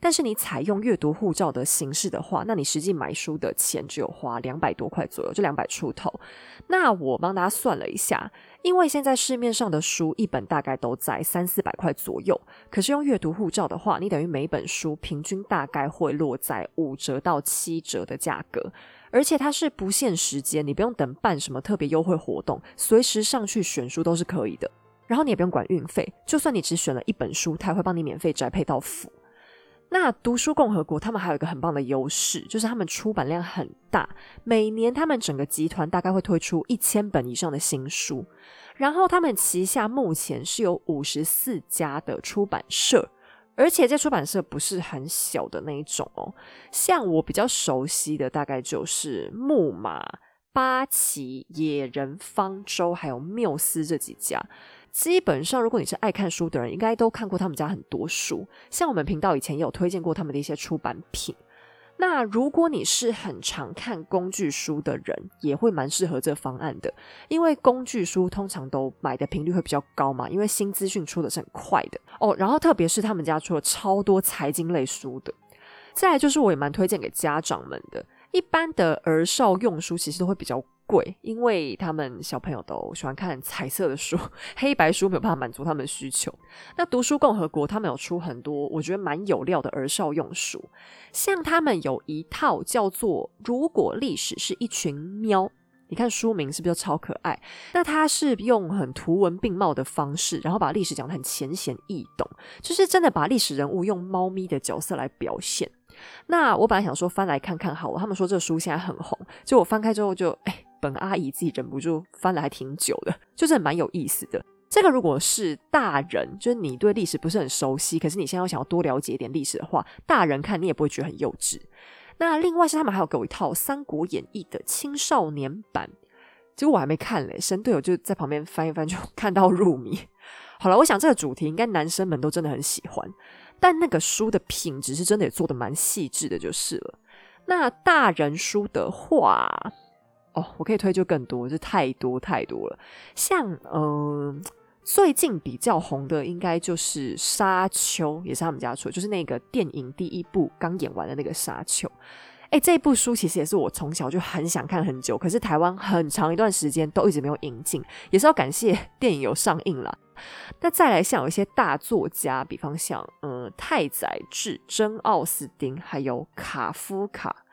但是你采用阅读护照的形式的话，那你实际买书的钱只有花两百多块左右，就两百出头。那我帮大家算了一下，因为现在市面上的书一本大概都在三四百块左右，可是用阅读护照的话，你等于每本书平均大概会落在五折到七折的价格，而且它是不限时间，你不用等办什么特别优惠活动，随时上去选书都是可以的。然后你也不用管运费，就算你只选了一本书，它也会帮你免费宅配到府。那读书共和国他们还有一个很棒的优势，就是他们出版量很大，每年他们整个集团大概会推出一千本以上的新书，然后他们旗下目前是有五十四家的出版社，而且这出版社不是很小的那一种哦，像我比较熟悉的大概就是木马、八旗、野人、方舟还有缪斯这几家。基本上，如果你是爱看书的人，应该都看过他们家很多书。像我们频道以前也有推荐过他们的一些出版品。那如果你是很常看工具书的人，也会蛮适合这方案的，因为工具书通常都买的频率会比较高嘛，因为新资讯出的是很快的哦。然后特别是他们家出了超多财经类书的。再来就是我也蛮推荐给家长们的，一般的儿少用书其实都会比较。贵，因为他们小朋友都喜欢看彩色的书，黑白书没有办法满足他们的需求。那读书共和国他们有出很多我觉得蛮有料的儿少用书，像他们有一套叫做《如果历史是一群喵》，你看书名是不是超可爱？那它是用很图文并茂的方式，然后把历史讲得很浅显易懂，就是真的把历史人物用猫咪的角色来表现。那我本来想说翻来看看好了，他们说这书现在很红，就我翻开之后就哎。本阿姨自己忍不住翻了，还挺久的，就是蛮有意思的。这个如果是大人，就是你对历史不是很熟悉，可是你现在又想要多了解一点历史的话，大人看你也不会觉得很幼稚。那另外是他们还有给我一套《三国演义》的青少年版，结果我还没看嘞，神队友就在旁边翻一翻，就 看到入迷。好了，我想这个主题应该男生们都真的很喜欢，但那个书的品质是真的也做的蛮细致的，就是了。那大人书的话。我可以推就更多，就太多太多了。像嗯，最近比较红的应该就是《沙丘》，也是他们家出，就是那个电影第一部刚演完的那个《沙丘》。哎，这部书其实也是我从小就很想看很久，可是台湾很长一段时间都一直没有引进，也是要感谢 电影有上映了。那再来像有一些大作家，比方像嗯太宰治、真·奥斯丁，还有卡夫卡。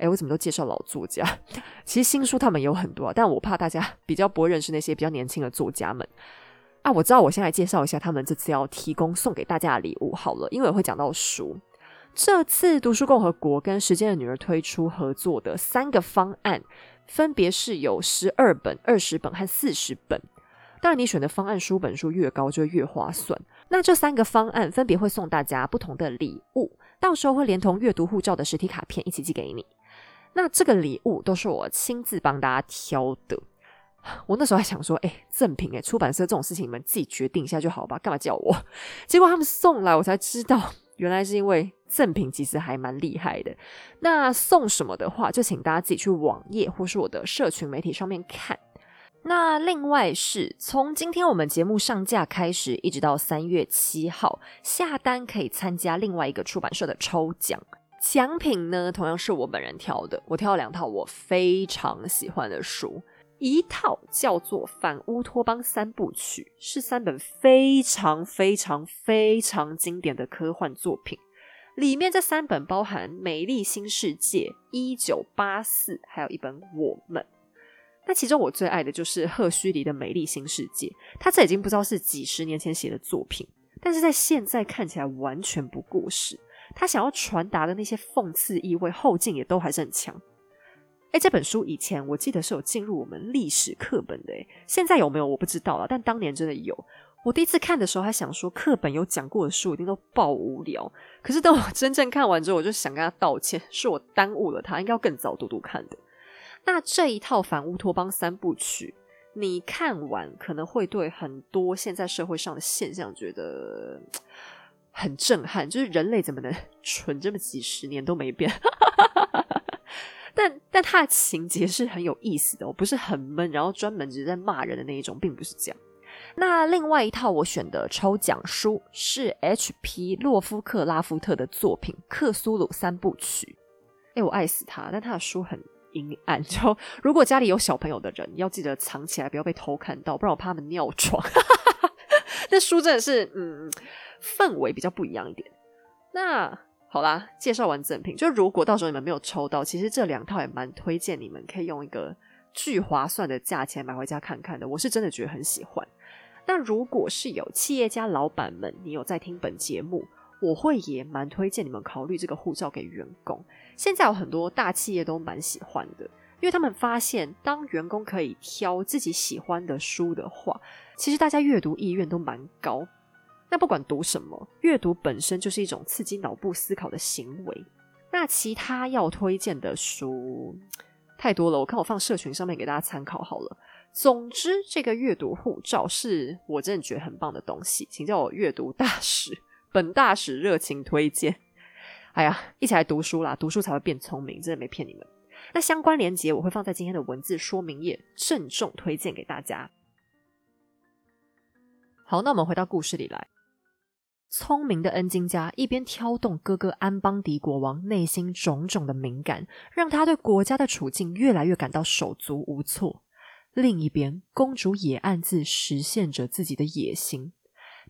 哎，我怎么都介绍老作家？其实新书他们有很多，但我怕大家 比较不会认识那些比较年轻的作家们啊。我知道，我先来介绍一下他们这次要提供送给大家的礼物好了，因为我会讲到书。这次读书共和国跟时间的女儿推出合作的三个方案，分别是有十二本、二十本和四十本。当然，你选的方案书本数越高，就越划算。那这三个方案分别会送大家不同的礼物，到时候会连同阅读护照的实体卡片一起寄给你。那这个礼物都是我亲自帮大家挑的。我那时候还想说，哎，赠品哎，出版社这种事情你们自己决定一下就好吧，干嘛叫我？结果他们送来，我才知道，原来是因为赠品其实还蛮厉害的。那送什么的话，就请大家自己去网页或是我的社群媒体上面看。那另外是从今天我们节目上架开始，一直到三月七号下单可以参加另外一个出版社的抽奖。奖品呢，同样是我本人挑的。我挑了两套我非常喜欢的书，一套叫做《反乌托邦三部曲》，是三本非常非常非常经典的科幻作品。里面这三本包含《美丽新世界》、《一九八四》，还有一本《我们》。那其中我最爱的就是赫胥黎的《美丽新世界》，他这已经不知道是几十年前写的作品，但是在现在看起来完全不过时。他想要传达的那些讽刺意味，后劲也都还是很强。哎，这本书以前我记得是有进入我们历史课本的，现在有没有我不知道了，但当年真的有。我第一次看的时候还想说，课本有讲过的书一定都爆无聊。可是等我真正看完之后，我就想跟他道歉，是我耽误了他，应该要更早读读看的。那这一套反乌托邦三部曲，你看完可能会对很多现在社会上的现象觉得很震撼，就是人类怎么能 蠢这么几十年都没变？但但他的情节是很有意思的，我不是很闷，然后专门只是在骂人的那一种，并不是这样。那另外一套我选的抽奖书是 H.P. 洛夫克拉夫特的作品《克苏鲁三部曲》。哎，我爱死他，但他的书很。阴暗，就 如果家里有小朋友的人，要记得藏起来，不要被偷看到，不然我怕他们尿床。那书真的是，嗯，氛围比较不一样一点。那好啦，介绍完赠品，就如果到时候你们没有抽到，其实这两套也蛮推荐你们可以用一个巨划算的价钱买回家看看的。我是真的觉得很喜欢。那如果是有企业家老板们，你有在听本节目？我会也蛮推荐你们考虑这个护照给员工。现在有很多大企业都蛮喜欢的，因为他们发现，当员工可以挑自己喜欢的书的话，其实大家阅读意愿都蛮高。那不管读什么，阅读本身就是一种刺激脑部思考的行为。那其他要推荐的书太多了，我看我放社群上面给大家参考好了。总之，这个阅读护照是我真的觉得很棒的东西，请叫我阅读大使。本大使热情推荐，哎呀，一起来读书啦！读书才会变聪明，真的没骗你们。那相关链接我会放在今天的文字说明页，郑重推荐给大家。好，那我们回到故事里来。聪明的恩金家一边挑动哥哥安邦迪国王内心种种的敏感，让他对国家的处境越来越感到手足无措；另一边，公主也暗自实现着自己的野心。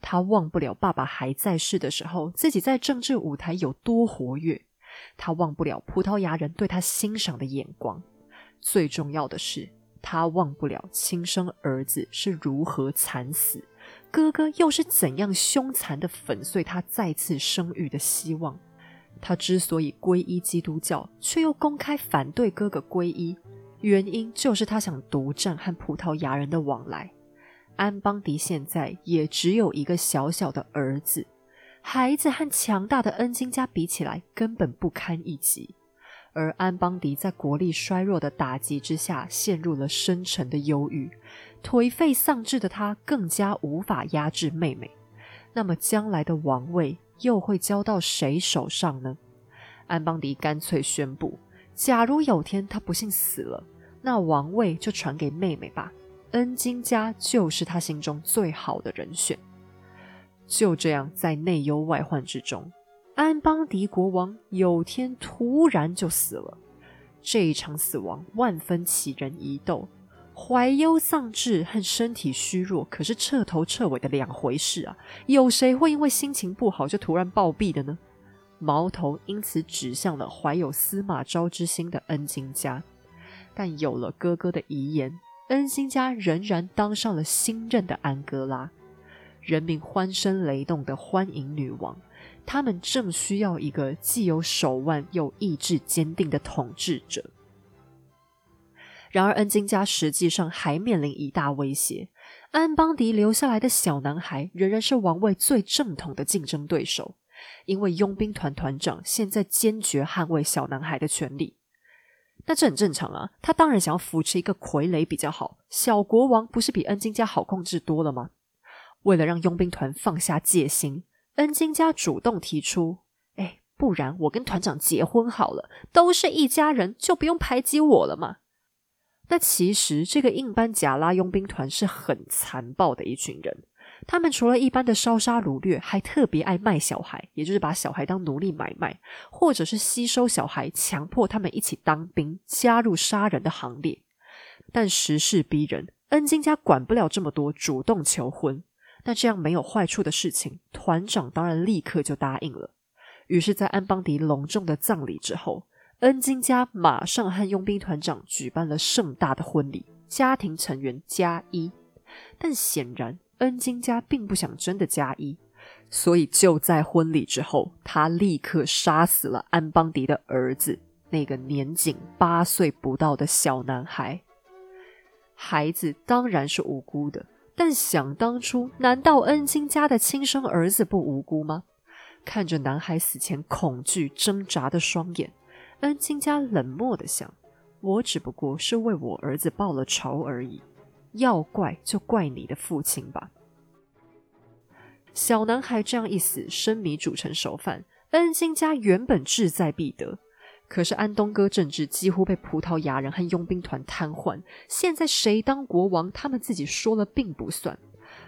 她忘不了爸爸还在世的时候，自己在政治舞台有多活跃。他忘不了葡萄牙人对他欣赏的眼光。最重要的是，他忘不了亲生儿子是如何惨死，哥哥又是怎样凶残的粉碎他再次生育的希望。他之所以皈依基督教，却又公开反对哥哥皈依，原因就是他想独占和葡萄牙人的往来。安邦迪现在也只有一个小小的儿子，孩子和强大的恩金家比起来根本不堪一击。而安邦迪在国力衰弱的打击之下，陷入了深沉的忧郁，颓废丧志的他更加无法压制妹妹。那么将来的王位又会交到谁手上呢？安邦迪干脆宣布：假如有天他不幸死了，那王位就传给妹妹吧。恩金家就是他心中最好的人选。就这样，在内忧外患之中，安邦迪国王有天突然就死了。这一场死亡万分奇人疑窦，怀忧丧志和身体虚弱可是彻头彻尾的两回事啊！有谁会因为心情不好就突然暴毙的呢？矛头因此指向了怀有司马昭之心的恩金家，但有了哥哥的遗言。恩星家仍然当上了新任的安哥拉，人民欢声雷动的欢迎女王。他们正需要一个既有手腕又意志坚定的统治者。然而，恩金家实际上还面临一大威胁：安邦迪留下来的小男孩仍然是王位最正统的竞争对手，因为佣兵团团长现在坚决捍卫小男孩的权利。那这很正常啊，他当然想要扶持一个傀儡比较好。小国王不是比恩金家好控制多了吗？为了让佣兵团放下戒心，恩金家主动提出：“哎，不然我跟团长结婚好了，都是一家人，就不用排挤我了嘛。”那其实这个印班贾拉佣兵团是很残暴的一群人。他们除了一般的烧杀掳掠，还特别爱卖小孩，也就是把小孩当奴隶买卖，或者是吸收小孩，强迫他们一起当兵，加入杀人的行列。但时势逼人，恩金家管不了这么多，主动求婚。那这样没有坏处的事情，团长当然立刻就答应了。于是，在安邦迪隆重的葬礼之后，恩金家马上和佣兵团长举办了盛大的婚礼，家庭成员加一。但显然，恩金家并不想真的加一，所以就在婚礼之后，他立刻杀死了安邦迪的儿子，那个年仅八岁不到的小男孩。孩子当然是无辜的。但想当初，难道恩金家的亲生儿子不无辜吗？看着男孩死前恐惧挣扎的双眼，恩金家冷漠的想：“我只不过是为我儿子报了仇而已，要怪就怪你的父亲吧。”小男孩这样一死，生米煮成熟饭，恩金家原本志在必得。可是安东哥政治几乎被葡萄牙人和佣兵团瘫痪，现在谁当国王，他们自己说了并不算。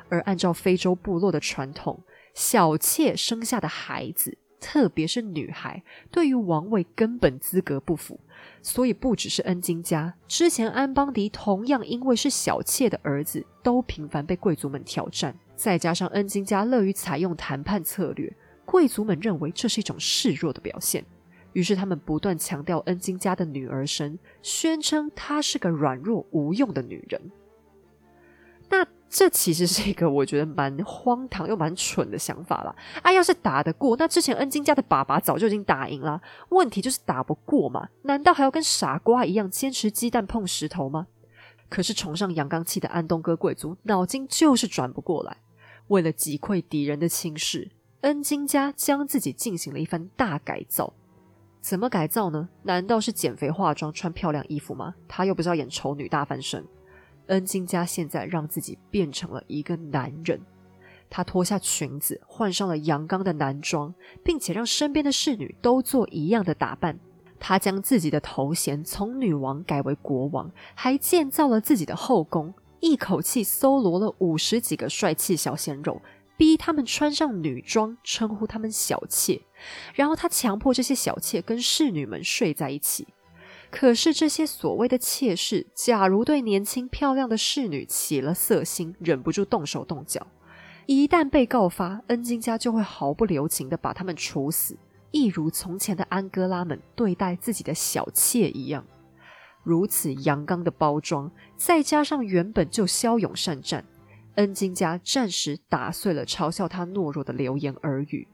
而按照非洲部落的传统，小妾生下的孩子，特别是女孩，对于王位根本资格不符。所以不只是恩金家，之前安邦迪同样因为是小妾的儿子，都频繁被贵族们挑战。再加上恩金家乐于采用谈判策略，贵族们认为这是一种示弱的表现。于是他们不断强调恩金家的女儿身，宣称她是个软弱无用的女人。那这其实是一个我觉得蛮荒唐又蛮蠢的想法了。啊，要是打得过，那之前恩金家的爸爸早就已经打赢了。问题就是打不过嘛？难道还要跟傻瓜一样坚持鸡蛋碰石头吗？可是崇尚阳刚气的安东哥贵族脑筋就是转不过来。为了击溃敌人的轻视，恩金家将自己进行了一番大改造。怎么改造呢？难道是减肥、化妆、穿漂亮衣服吗？他又不是要演丑女大翻身。恩金家现在让自己变成了一个男人，他脱下裙子，换上了阳刚的男装，并且让身边的侍女都做一样的打扮。他将自己的头衔从女王改为国王，还建造了自己的后宫，一口气搜罗了五十几个帅气小鲜肉。逼他们穿上女装，称呼他们小妾，然后他强迫这些小妾跟侍女们睡在一起。可是这些所谓的妾室，假如对年轻漂亮的侍女起了色心，忍不住动手动脚，一旦被告发，恩金家就会毫不留情的把他们处死，一如从前的安哥拉们对待自己的小妾一样。如此阳刚的包装，再加上原本就骁勇善战。恩金家暂时打碎了嘲笑他懦弱的流言耳语。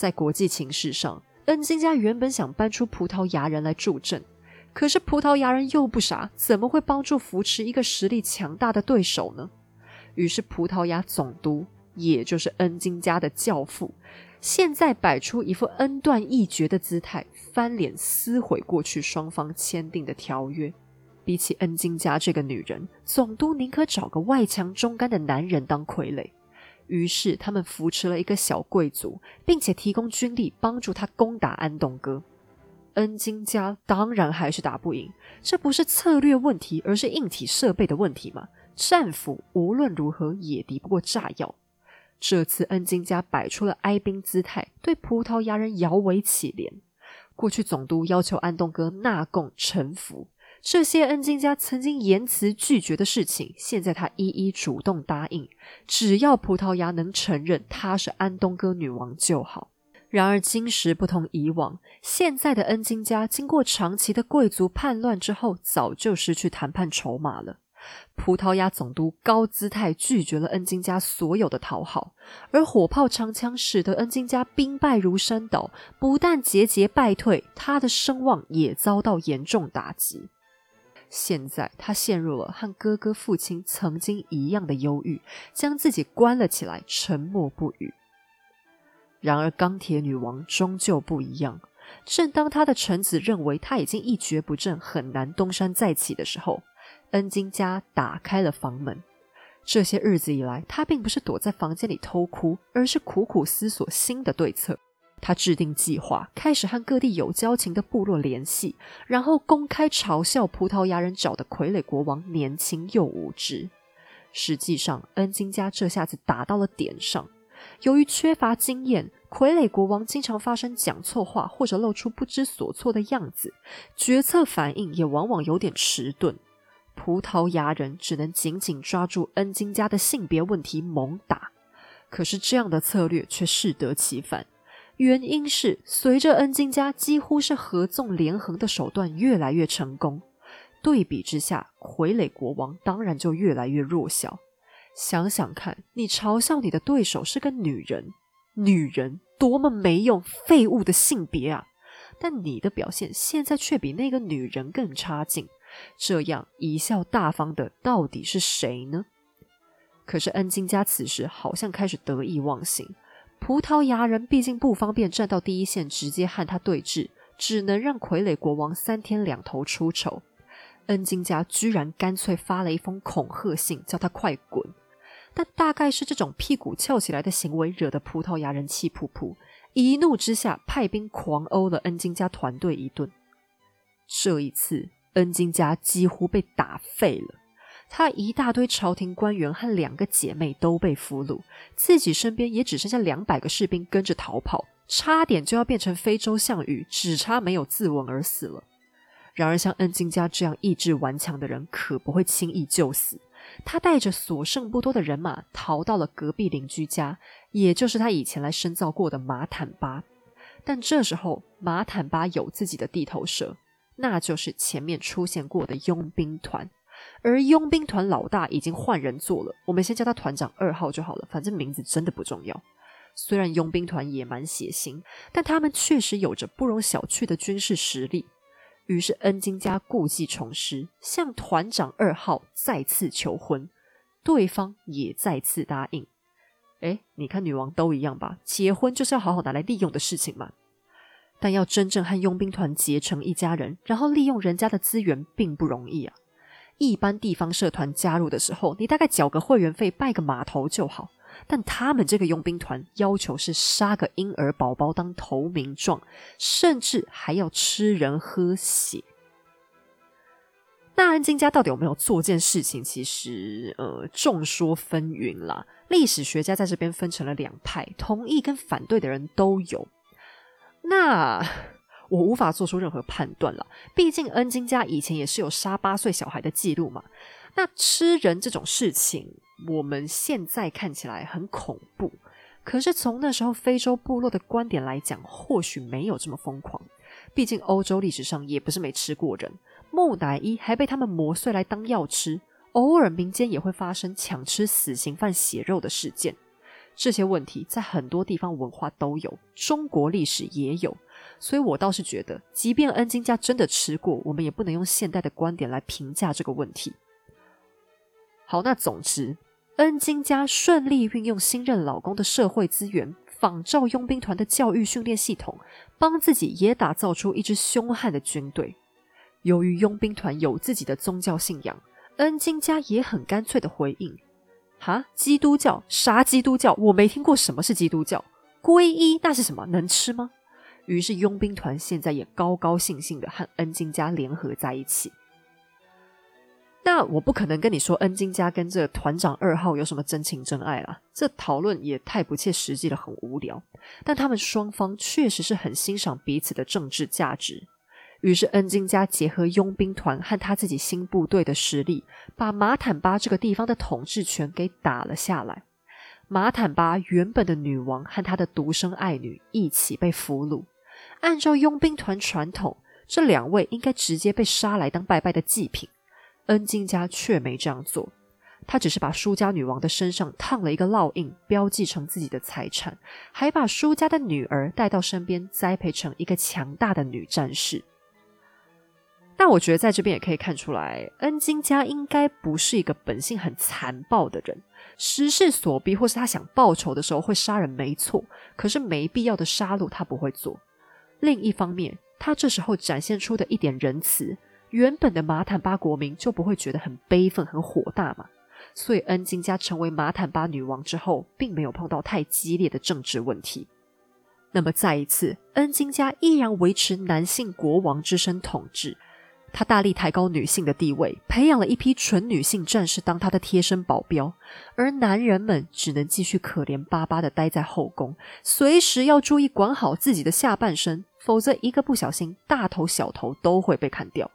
在国际情势上，恩金家原本想搬出葡萄牙人来助阵，可是葡萄牙人又不傻，怎么会帮助扶持一个实力强大的对手呢？于是，葡萄牙总督，也就是恩金家的教父，现在摆出一副恩断义绝的姿态，翻脸撕毁过去双方签订的条约。比起恩金家这个女人，总督宁可找个外强中干的男人当傀儡。于是他们扶持了一个小贵族，并且提供军力帮助他攻打安东哥。恩金家当然还是打不赢，这不是策略问题，而是硬体设备的问题嘛？战斧无论如何也敌不过炸药。这次恩金家摆出了哀兵姿态，对葡萄牙人摇尾乞怜。过去总督要求安东哥纳贡臣服。这些恩金家曾经言辞拒绝的事情，现在他一一主动答应，只要葡萄牙能承认他是安东哥女王就好。然而今时不同以往，现在的恩金家经过长期的贵族叛乱之后，早就失去谈判筹码了。葡萄牙总督高姿态拒绝了恩金家所有的讨好，而火炮长枪使得恩金家兵败如山倒，不但节节败退，他的声望也遭到严重打击。现在他陷入了和哥哥父亲曾经一样的忧郁，将自己关了起来，沉默不语。然而钢铁女王终究不一样。正当他的臣子认为他已经一蹶不振，很难东山再起的时候，恩金家打开了房门。这些日子以来，他并不是躲在房间里偷哭，而是苦苦思索新的对策。他制定计划，开始和各地有交情的部落联系，然后公开嘲笑葡萄牙人找的傀儡国王年轻又无知。实际上，恩金家这下子打到了点上。由于缺乏经验，傀儡国王经常发生讲错话或者露出不知所措的样子，决策反应也往往有点迟钝。葡萄牙人只能紧紧抓住恩金家的性别问题猛打。可是这样的策略却适得其反，原因是随着恩金家几乎是合纵连横的手段越来越成功，对比之下，傀儡国王当然就越来越弱小。想想看，你嘲笑你的对手是个女人，女人多么没用、废物的性别啊！但你的表现现在却比那个女人更差劲，这样贻笑大方的到底是谁呢？可是恩金家此时好像开始得意忘形，葡萄牙人毕竟不方便站到第一线直接和他对峙，只能让傀儡国王三天两头出丑。恩金家居然干脆发了一封恐吓信，叫他快滚。但大概是这种屁股翘起来的行为，惹得葡萄牙人气扑扑。一怒之下，派兵狂殴了恩金家团队一顿。这一次，恩金家几乎被打废了。他一大堆朝廷官员和两个姐妹都被俘虏，自己身边也只剩下两百个士兵跟着逃跑，差点就要变成非洲项羽，只差没有自刎而死了。然而，像恩金家这样意志顽强的人，可不会轻易就死。他带着所剩不多的人马逃到了隔壁邻居家，也就是他以前来深造过的马坦巴。但这时候，马坦巴有自己的地头蛇，那就是前面出现过的佣兵团。而佣兵团老大已经换人做了，我们先叫他团长二号就好了，反正名字真的不重要。虽然佣兵团野蛮血腥，但他们确实有着不容小觑的军事实力。于是恩金家故技重施，向团长二号再次求婚，对方也再次答应。哎，你看女王都一样吧？结婚就是要好好拿来利用的事情嘛。但要真正和佣兵团结成一家人，然后利用人家的资源，并不容易啊。一般地方社团加入的时候，你大概缴个会员费，拜个码头就好。但他们这个佣兵团要求是杀个婴儿宝宝当投名状，甚至还要吃人喝血。那安金家到底有没有做件事情？其实，呃，众说纷纭啦。历史学家在这边分成了两派，同意跟反对的人都有。那我无法做出任何判断了，毕竟恩金家以前也是有杀八岁小孩的记录嘛。那吃人这种事情。我们现在看起来很恐怖，可是从那时候非洲部落的观点来讲，或许没有这么疯狂。毕竟欧洲历史上也不是没吃过人，木乃伊还被他们磨碎来当药吃。偶尔民间也会发生抢吃死刑犯血肉的事件。这些问题在很多地方文化都有，中国历史也有。所以我倒是觉得，即便恩金家真的吃过，我们也不能用现代的观点来评价这个问题。好，那总之。恩金家顺利运用新任老公的社会资源，仿照佣兵团的教育训练系统，帮自己也打造出一支凶悍的军队。由于佣兵团有自己的宗教信仰，恩金家也很干脆的回应：“哈，基督教？啥基督教？我没听过什么是基督教。皈依那是什么？能吃吗？”于是佣兵团现在也高高兴兴的和恩金家联合在一起。那我不可能跟你说恩金家跟这团长二号有什么真情真爱啦，这讨论也太不切实际了，很无聊。但他们双方确实是很欣赏彼此的政治价值，于是恩金家结合佣兵团和他自己新部队的实力，把马坦巴这个地方的统治权给打了下来。马坦巴原本的女王和她的独生爱女一起被俘虏，按照佣兵团传统，这两位应该直接被杀来当拜拜的祭品。恩金家却没这样做，他只是把舒家女王的身上烫了一个烙印，标记成自己的财产，还把舒家的女儿带到身边，栽培成一个强大的女战士。但我觉得在这边也可以看出来，恩金家应该不是一个本性很残暴的人，时势所逼或是他想报仇的时候会杀人，没错。可是没必要的杀戮他不会做。另一方面，他这时候展现出的一点仁慈。原本的马坦巴国民就不会觉得很悲愤、很火大嘛？所以恩金家成为马坦巴女王之后，并没有碰到太激烈的政治问题。那么再一次，恩金家依然维持男性国王之身统治，他大力抬高女性的地位，培养了一批纯女性战士当他的贴身保镖，而男人们只能继续可怜巴巴的待在后宫，随时要注意管好自己的下半身，否则一个不小心，大头小头都会被砍掉。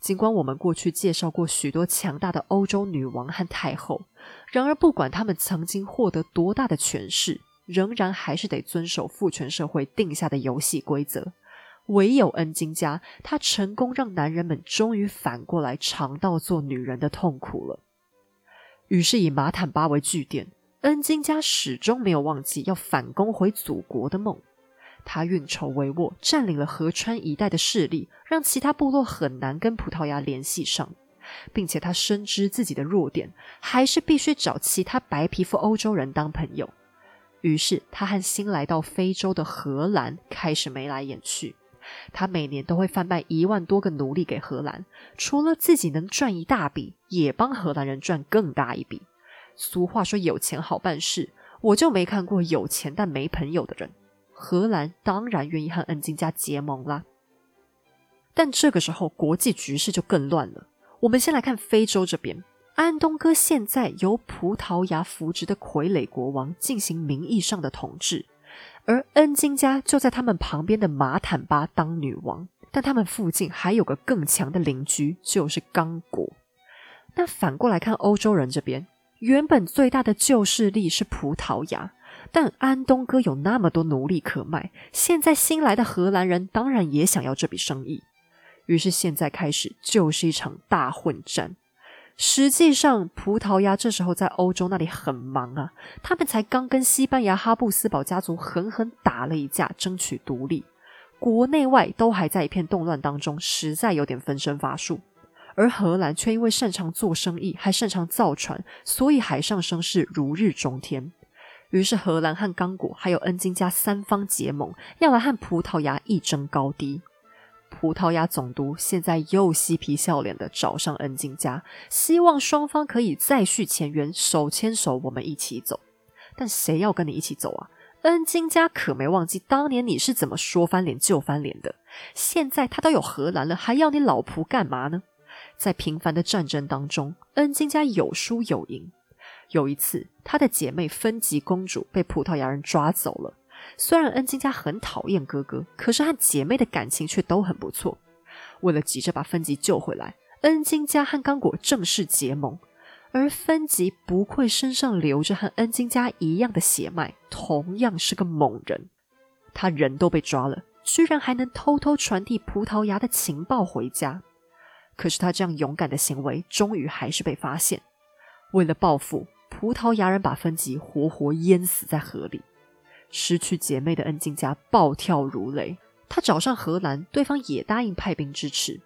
尽管我们过去介绍过许多强大的欧洲女王和太后，然而不管她们曾经获得多大的权势，仍然还是得遵守父权社会定下的游戏规则。唯有恩金家，她成功让男人们终于反过来尝到做女人的痛苦了。于是以马坦巴为据点，恩金家始终没有忘记要反攻回祖国的梦。他运筹帷幄，占领了河川一带的势力，让其他部落很难跟葡萄牙联系上，并且他深知自己的弱点，还是必须找其他白皮肤欧洲人当朋友。于是，他和新来到非洲的荷兰开始眉来眼去。他每年都会贩卖一万多个奴隶给荷兰，除了自己能赚一大笔，也帮荷兰人赚更大一笔。俗话说：“有钱好办事。”我就没看过有钱但没朋友的人。荷兰当然愿意和恩金家结盟啦。但这个时候，国际局势就更乱了。我们先来看非洲这边，安东哥现在由葡萄牙扶植的傀儡国王进行名义上的统治。而恩金家就在他们旁边的马坦巴当女王，但他们附近还有个更强的邻居，就是刚果。那反过来看欧洲人这边，原本最大的旧势力是葡萄牙，但安东哥有那么多奴隶可卖，现在新来的荷兰人当然也想要这笔生意，于是现在开始就是一场大混战。实际上，葡萄牙这时候在欧洲那里很忙啊，他们才刚跟西班牙哈布斯堡家族狠狠打了一架，争取独立，国内外都还在一片动乱当中，实在有点分身乏术。而荷兰却因为擅长做生意，还擅长造船，所以海上声势如日中天。于是，荷兰和刚果还有恩金家三方结盟，要来和葡萄牙一争高低。葡萄牙总督现在又嬉皮笑脸的找上恩金家，希望双方可以再续前缘，手牵手，我们一起走。但谁要跟你一起走啊？恩金家可没忘记当年你是怎么说翻脸就翻脸的。现在他都有荷兰了，还要你老仆干嘛呢？在频繁的战争当中，恩金家有输有赢。有一次，他的姐妹芬吉公主被葡萄牙人抓走了。虽然恩金家很讨厌哥哥，可是和姐妹的感情却都很不错。为了急着把芬吉救回来，恩金家和刚果正式结盟。而芬吉不愧身上流着和恩金家一样的血脉，同样是个猛人。他人都被抓了，居然还能偷偷传递葡萄牙的情报回家。可是他这样勇敢的行为，终于还是被发现。为了报复，葡萄牙人把芬吉活活淹死在河里。失去姐妹的恩静家暴跳如雷，他找上荷兰，对方也答应派兵支持。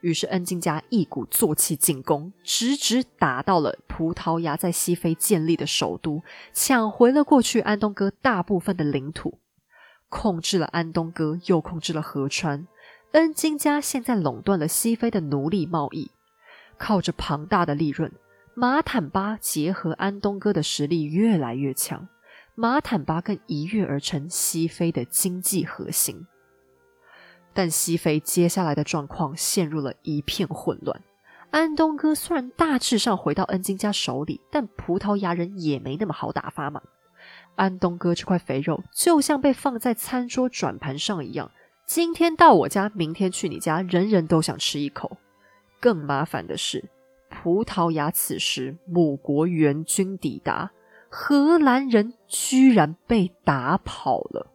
于是恩静家一鼓作气进攻，直直打到了葡萄牙在西非建立的首都，抢回了过去安东哥大部分的领土，控制了安东哥，又控制了河川。恩金家现在垄断了西非的奴隶贸易，靠着庞大的利润，马坦巴结合安东哥的实力越来越强。马坦巴更一跃而成西非的经济核心，但西非接下来的状况陷入了一片混乱。安东哥虽然大致上回到恩金家手里，但葡萄牙人也没那么好打发嘛。安东哥这块肥肉就像被放在餐桌转盘上一样，今天到我家，明天去你家，人人都想吃一口。更麻烦的是，葡萄牙此时母国援军抵达。荷兰人居然被打跑了，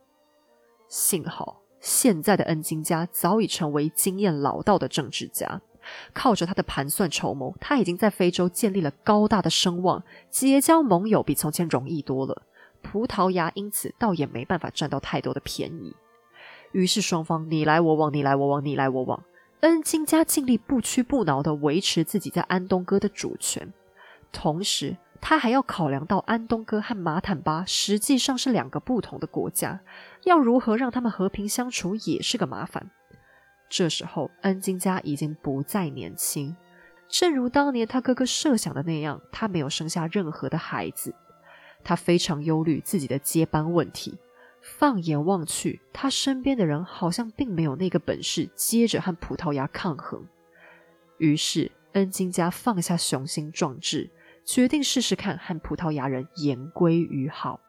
幸好现在的恩金家早已成为经验老道的政治家，靠着他的盘算筹谋，他已经在非洲建立了高大的声望，结交盟友比从前容易多了。葡萄牙因此倒也没办法占到太多的便宜，于是双方你来我往，你来我往，你来我往。恩金家尽力不屈不挠的维持自己在安东哥的主权，同时。他还要考量到安东哥和马坦巴实际上是两个不同的国家，要如何让他们和平相处也是个麻烦。这时候，恩金家已经不再年轻，正如当年他哥哥设想的那样，他没有生下任何的孩子。他非常忧虑自己的接班问题。放眼望去，他身边的人好像并没有那个本事接着和葡萄牙抗衡。于是，恩金家放下雄心壮志。决定试试看和葡萄牙人言归于好。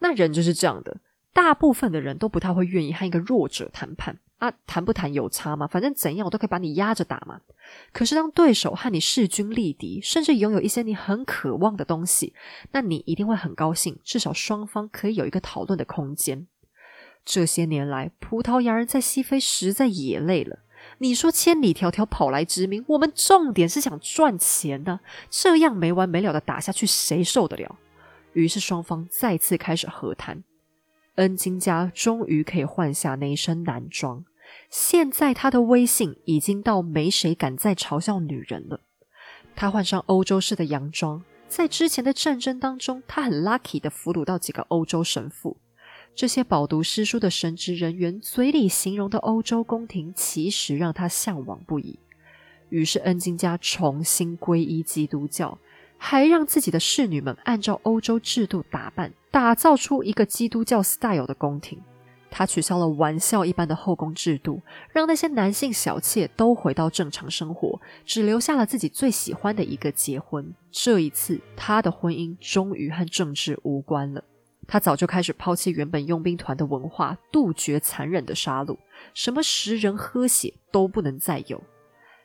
那人就是这样的，大部分的人都不太会愿意和一个弱者谈判，啊，谈不谈有差吗？反正怎样我都可以把你压着打嘛。可是当对手和你势均力敌，甚至拥有一些你很渴望的东西，那你一定会很高兴，至少双方可以有一个讨论的空间。这些年来，葡萄牙人在西非实在也累了。你说千里迢迢跑来殖民，我们重点是想赚钱呢。这样没完没了的打下去，谁受得了？于是双方再次开始和谈。恩金家终于可以换下那一身男装，现在他的威信已经到没谁敢再嘲笑女人了。他换上欧洲式的洋装，在之前的战争当中，他很 lucky 的俘虏到几个欧洲神父。这些饱读诗书的神职人员嘴里形容的欧洲宫廷，其实让他向往不已。于是恩金家重新皈依基督教，还让自己的侍女们按照欧洲制度打扮，打造出一个基督教 style 的宫廷。他取消了玩笑一般的后宫制度，让那些男性小妾都回到正常生活，只留下了自己最喜欢的一个结婚。这一次，他的婚姻终于和政治无关了。他早就开始抛弃原本佣兵团的文化，杜绝残忍的杀戮，什么食人喝血都不能再有。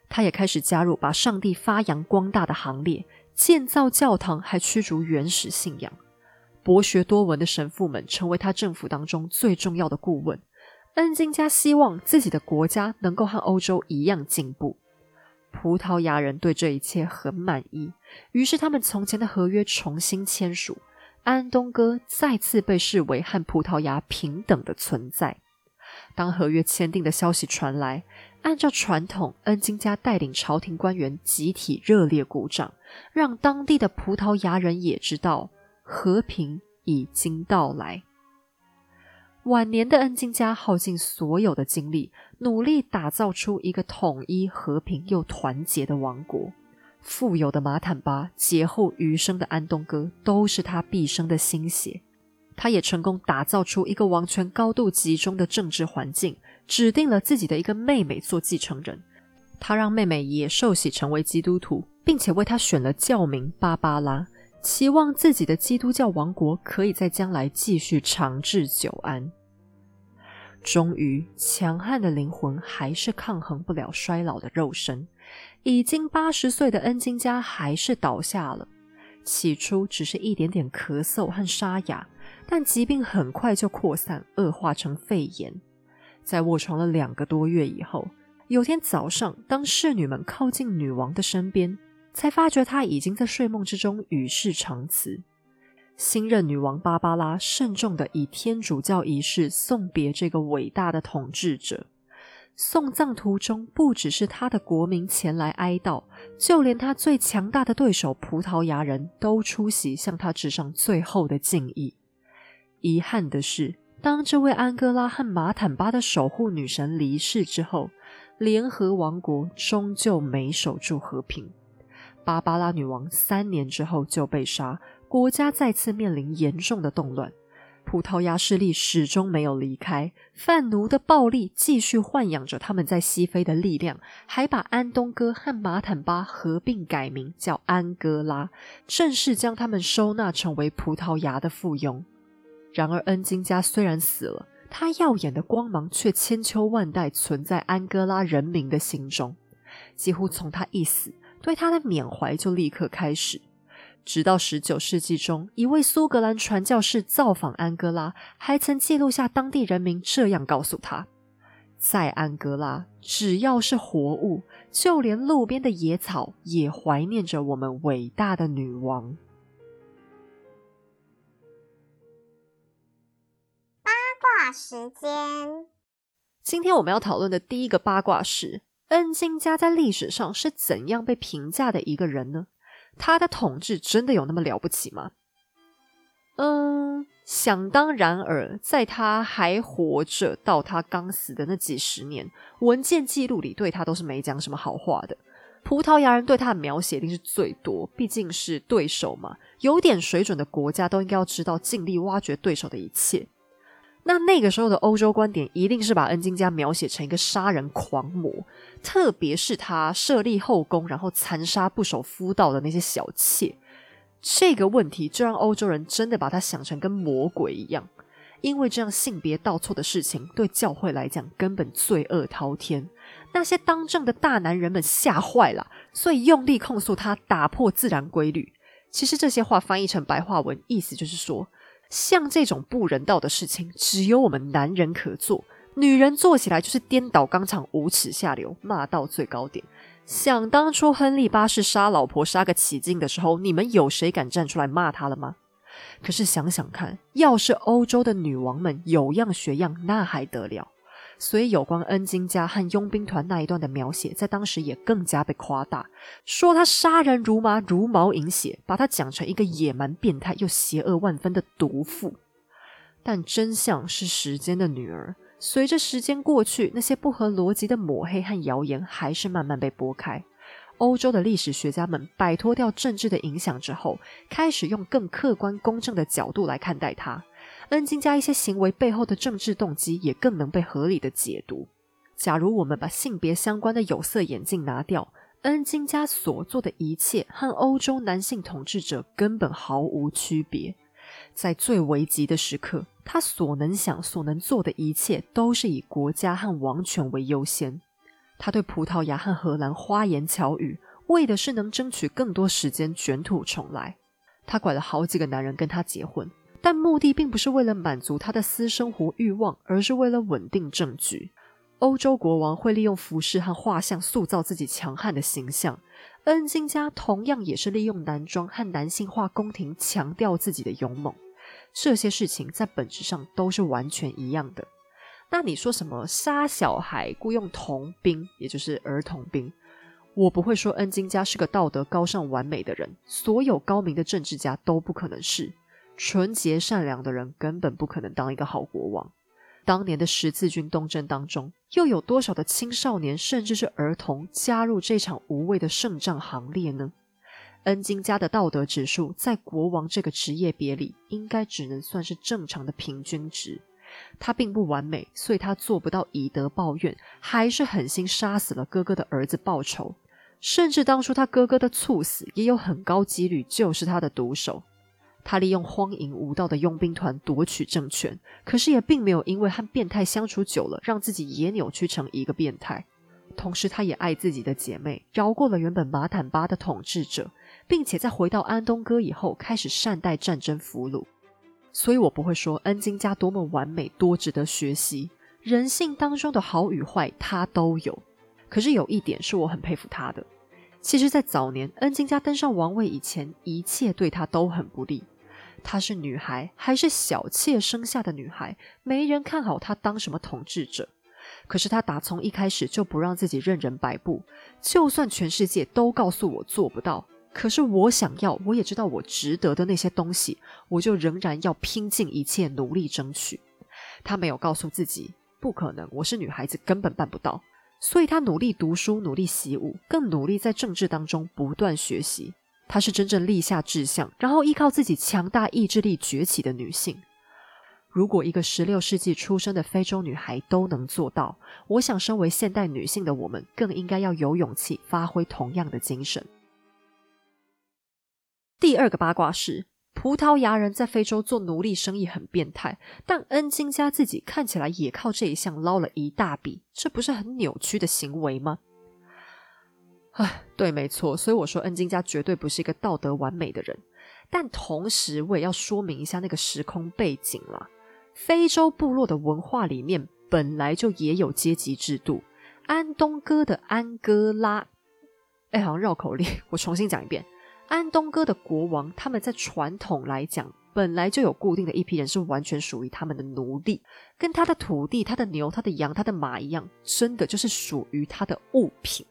他也开始加入把上帝发扬光大的行列，建造教堂，还驱逐原始信仰。博学多闻的神父们成为他政府当中最重要的顾问。恩金加希望自己的国家能够和欧洲一样进步。葡萄牙人对这一切很满意，于是他们从前的合约重新签署。安东哥再次被视为和葡萄牙平等的存在。当合约签订的消息传来，按照传统，恩金家带领朝廷官员集体热烈鼓掌，让当地的葡萄牙人也知道和平已经到来。晚年的恩金家耗尽所有的精力，努力打造出一个统一、和平又团结的王国。富有的马坦巴，劫后余生的安东哥，都是他毕生的心血。他也成功打造出一个王权高度集中的政治环境，指定了自己的一个妹妹做继承人。他让妹妹也受洗成为基督徒，并且为他选了教名芭芭拉，期望自己的基督教王国可以在将来继续长治久安。终于，强悍的灵魂还是抗衡不了衰老的肉身。已经八十岁的恩金家还是倒下了。起初只是一点点咳嗽和沙哑，但疾病很快就扩散，恶化成肺炎。在卧床了两个多月以后，有天早上，当侍女们靠近女王的身边，才发觉她已经在睡梦之中与世长辞。新任女王芭芭拉慎重地以天主教仪式送别这个伟大的统治者。送葬途中，不只是他的国民前来哀悼，就连他最强大的对手葡萄牙人都出席，向他致上最后的敬意。遗憾的是，当这位安哥拉和马坦巴的守护女神离世之后，联合王国终究没守住和平。芭芭拉女王三年之后就被杀，国家再次面临严重的动乱。葡萄牙势力始终没有离开，贩奴的暴力继续豢养着他们在西非的力量，还把安东哥和马坦巴合并改名叫安哥拉，正式将他们收纳成为葡萄牙的附庸。然而，恩金加虽然死了，他耀眼的光芒却千秋万代存在安哥拉人民的心中。几乎从他一死，对他的缅怀就立刻开始。直到十九世纪中，一位苏格兰传教士造访安哥拉，还曾记录下当地人民这样告诉他：在安哥拉，只要是活物，就连路边的野草，也怀念着我们伟大的女王。八卦时间，今天我们要讨论的第一个八卦是：恩金家在历史上是怎样被评价的一个人呢？他的统治真的有那么了不起吗？嗯，想当然尔，在他还活着到他刚死的那几十年，文件记录里对他都是没讲什么好话的。葡萄牙人对他的描写一定是最多，毕竟是对手嘛。有点水准的国家都应该要知道尽力挖掘对手的一切。那那个时候的欧洲观点一定是把恩金家描写成一个杀人狂魔，特别是他设立后宫，然后残杀不守夫道的那些小妾。这个问题就让欧洲人真的把他想成跟魔鬼一样。因为这样性别倒错的事情对教会来讲根本罪恶滔天。那些当政的大男人们吓坏了，所以用力控诉他打破自然规律。其实这些话翻译成白话文，意思就是说，像这种不人道的事情，只有我们男人可做，女人做起来就是颠倒纲常、无耻下流，骂到最高点。想当初亨利八世杀老婆杀个起劲的时候，你们有谁敢站出来骂他了吗？可是想想看，要是欧洲的女王们有样学样，那还得了？所以有关恩金家和佣兵团那一段的描写，在当时也更加被夸大，说他杀人如麻，如毛饮血，把他讲成一个野蛮、变态又邪恶万分的毒妇。但真相是时间的女儿，随着时间过去，那些不合逻辑的抹黑和谣言还是慢慢被拨开。欧洲的历史学家们摆脱掉政治的影响之后，开始用更客观公正的角度来看待他。恩金家一些行为背后的政治动机也更能被合理的解读。假如我们把性别相关的有色眼镜拿掉，恩金家所做的一切和欧洲男性统治者根本毫无区别。在最危急的时刻，他所能想、所能做的一切都是以国家和王权为优先。他对葡萄牙和荷兰花言巧语，为的是能争取更多时间卷土重来。他拐了好几个男人跟他结婚。但目的并不是为了满足他的私生活欲望，而是为了稳定政局。欧洲国王会利用服饰和画像塑造自己强悍的形象，恩金家同样也是利用男装和男性化宫廷强调自己的勇猛。这些事情在本质上都是完全一样的。那你说什么杀小孩、雇佣童兵，也就是儿童兵？我不会说恩金家是个道德高尚、完美的人，所有高明的政治家都不可能是。纯洁善良的人根本不可能当一个好国王。当年的十字军东征当中，又有多少的青少年甚至是儿童加入这场无谓的胜仗行列呢？恩金家的道德指数在国王这个职业别里，应该只能算是正常的平均值。他并不完美，所以他做不到以德报怨，还是狠心杀死了哥哥的儿子报仇。甚至当初他哥哥的猝死，也有很高几率就是他的毒手。他利用荒淫无道的佣兵团夺取政权，可是也并没有因为和变态相处久了，让自己也扭曲成一个变态。同时，他也爱自己的姐妹，饶过了原本马坦巴的统治者，并且在回到安东哥以后，开始善待战争俘虏。所以我不会说恩金家多么完美，多值得学习。人性当中的好与坏，他都有。可是有一点是我很佩服他的。其实，在早年恩金家登上王位以前，一切对他都很不利。她是女孩，还是小妾生下的女孩，没人看好她当什么统治者。可是她打从一开始就不让自己任人摆布，就算全世界都告诉我做不到，可是我想要，我也知道我值得的那些东西，我就仍然要拼尽一切努力争取。她没有告诉自己不可能，我是女孩子，根本办不到。所以她努力读书，努力习武，更努力在政治当中不断学习。她是真正立下志向，然后依靠自己强大意志力崛起的女性。如果一个十六世纪出生的非洲女孩都能做到，我想，身为现代女性的我们，更应该要有勇气发挥同样的精神。第二个八卦是，葡萄牙人在非洲做奴隶生意很变态，但恩金家自己看起来也靠这一项捞了一大笔，这不是很扭曲的行为吗？对，没错，所以我说恩金家绝对不是一个道德完美的人。但同时，我也要说明一下那个时空背景了。非洲部落的文化里面本来就也有阶级制度。安东哥的安哥拉，哎，好像绕口令，我重新讲一遍。安东哥的国王，他们在传统来讲，本来就有固定的一批人是完全属于他们的奴隶，跟他的土地、他的牛、他的羊、他的马一样，真的就是属于他的物品。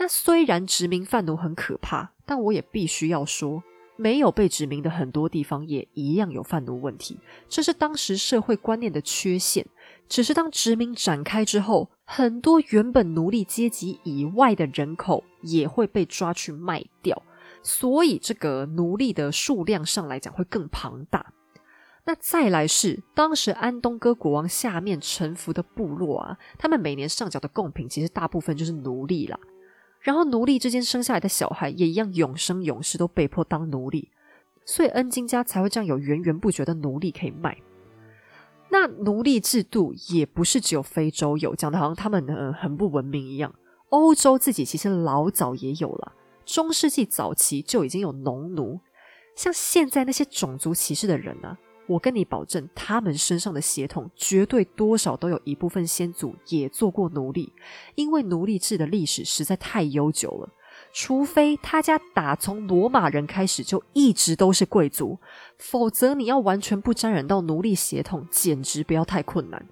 那虽然殖民贩奴很可怕，但我也必须要说，没有被殖民的很多地方也一样有贩奴问题，这是当时社会观念的缺陷。只是当殖民展开之后，很多原本奴隶阶级以外的人口也会被抓去卖掉，所以这个奴隶的数量上来讲会更庞大。那再来是当时安东哥国王下面臣服的部落啊，他们每年上缴的贡品其实大部分就是奴隶啦。然后奴隶之间生下来的小孩也一样永生永世都被迫当奴隶，所以恩金家才会这样有源源不绝的奴隶可以卖。那奴隶制度也不是只有非洲有，讲的好像他们呃很不文明一样。欧洲自己其实老早也有了，中世纪早期就已经有农奴。像现在那些种族歧视的人呢，我跟你保证，他们身上的血统绝对多少都有一部分先祖也做过奴隶，因为奴隶制的历史实在太悠久了。除非他家打从罗马人开始就一直都是贵族，否则你要完全不沾染到奴隶血统，简直不要太困难。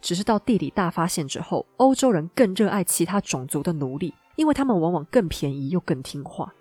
只是到地理大发现之后，欧洲人更热爱其他种族的奴隶，因为他们往往更便宜又更听话。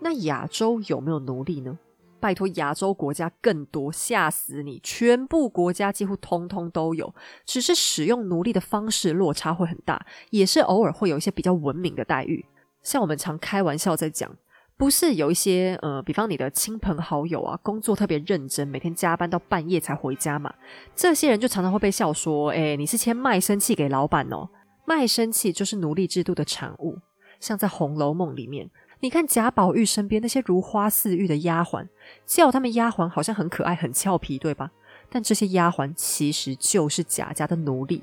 那亚洲有没有奴隶呢？拜托，亚洲国家更多，吓死你！全部国家几乎通通都有，只是使用奴隶的方式落差会很大，也是偶尔会有一些比较文明的待遇。像我们常开玩笑在讲，不是有一些呃，比方你的亲朋好友啊，工作特别认真，每天加班到半夜才回家嘛。这些人就常常会被笑说：“哎，你是签卖身契给老板哦。”卖身契就是奴隶制度的产物。像在《红楼梦》里面，你看贾宝玉身边那些如花似玉的丫鬟，叫他们丫鬟好像很可爱、很俏皮，对吧？但这些丫鬟其实就是贾家的奴隶。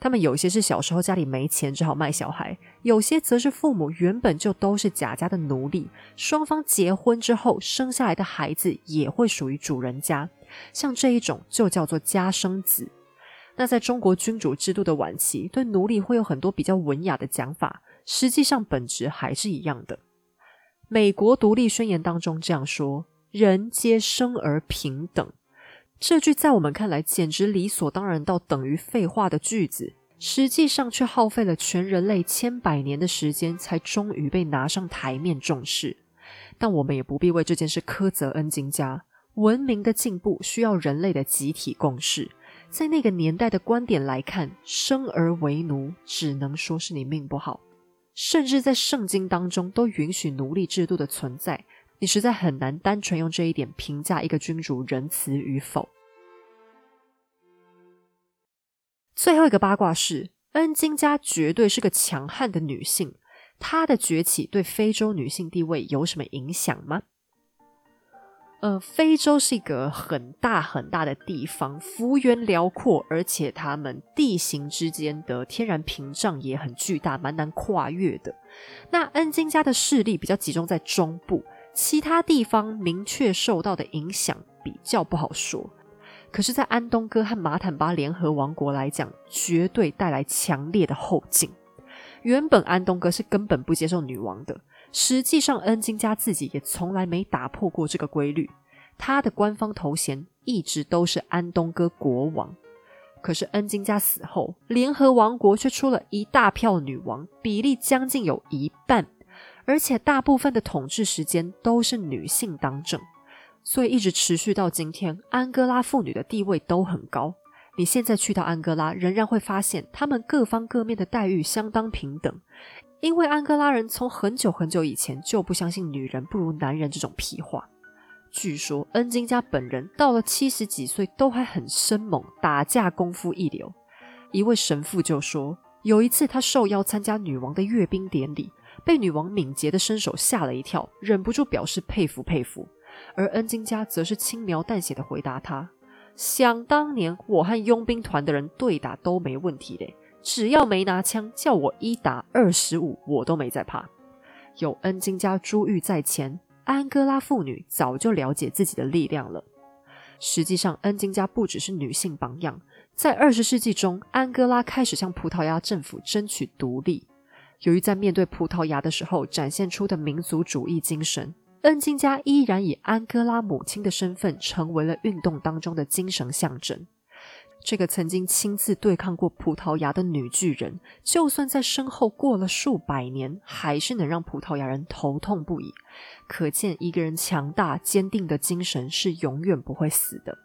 他们有些是小时候家里没钱，只好卖小孩；有些则是父母原本就都是贾家的奴隶，双方结婚之后生下来的孩子也会属于主人家。像这一种就叫做家生子。那在中国君主制度的晚期，对奴隶会有很多比较文雅的讲法，实际上本质还是一样的。美国独立宣言当中这样说：“人皆生而平等。”这句在我们看来简直理所当然到等于废话的句子，实际上却耗费了全人类千百年的时间，才终于被拿上台面重视。但我们也不必为这件事苛责恩金家。文明的进步需要人类的集体共识。在那个年代的观点来看，生而为奴只能说是你命不好。甚至在圣经当中都允许奴隶制度的存在。你实在很难单纯用这一点评价一个君主仁慈与否。最后一个八卦是，恩金家绝对是个强悍的女性，她的崛起对非洲女性地位有什么影响吗？呃，非洲是一个很大很大的地方，幅员辽阔，而且他们地形之间的天然屏障也很巨大，蛮难跨越的。那恩金家的势力比较集中在中部。其他地方明确受到的影响比较不好说，可是，在安东哥和马坦巴联合王国来讲，绝对带来强烈的后劲。原本安东哥是根本不接受女王的，实际上恩金家自己也从来没打破过这个规律，他的官方头衔一直都是安东哥国王。可是恩金家死后，联合王国却出了一大票女王，比例将近有一半。而且大部分的统治时间都是女性当政，所以一直持续到今天，安哥拉妇女的地位都很高。你现在去到安哥拉，仍然会发现他们各方各面的待遇相当平等，因为安哥拉人从很久很久以前就不相信女人不如男人这种屁话。据说恩金家本人到了七十几岁都还很生猛，打架功夫一流。一位神父就说，有一次他受邀参加女王的阅兵典礼。被女王敏捷的身手吓了一跳，忍不住表示佩服佩服。而恩金家则是轻描淡写的回答他：“想当年，我和佣兵团的人对打都没问题的，只要没拿枪，叫我一打二十五，我都没在怕。有恩金家珠玉在前，安哥拉妇女早就了解自己的力量了。实际上，恩金家不只是女性榜样，在二十世纪中，安哥拉开始向葡萄牙政府争取独立。”由于在面对葡萄牙的时候展现出的民族主义精神，恩金家依然以安哥拉母亲的身份成为了运动当中的精神象征。这个曾经亲自对抗过葡萄牙的女巨人，就算在身后过了数百年，还是能让葡萄牙人头痛不已。可见，一个人强大坚定的精神是永远不会死的。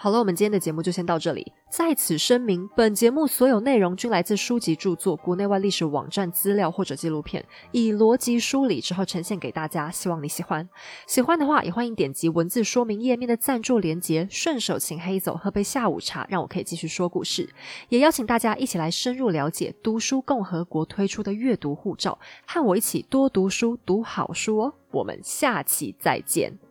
好了，我们今天的节目就先到这里。在此声明，本节目所有内容均来自书籍著作、国内外历史网站资料或者纪录片，以逻辑梳理之后呈现给大家。希望你喜欢。喜欢的话，也欢迎点击文字说明页面的赞助连结，顺手请黑走喝杯下午茶，让我可以继续说故事。也邀请大家一起来深入了解读书共和国推出的阅读护照，和我一起多读书、读好书哦。我们下期再见。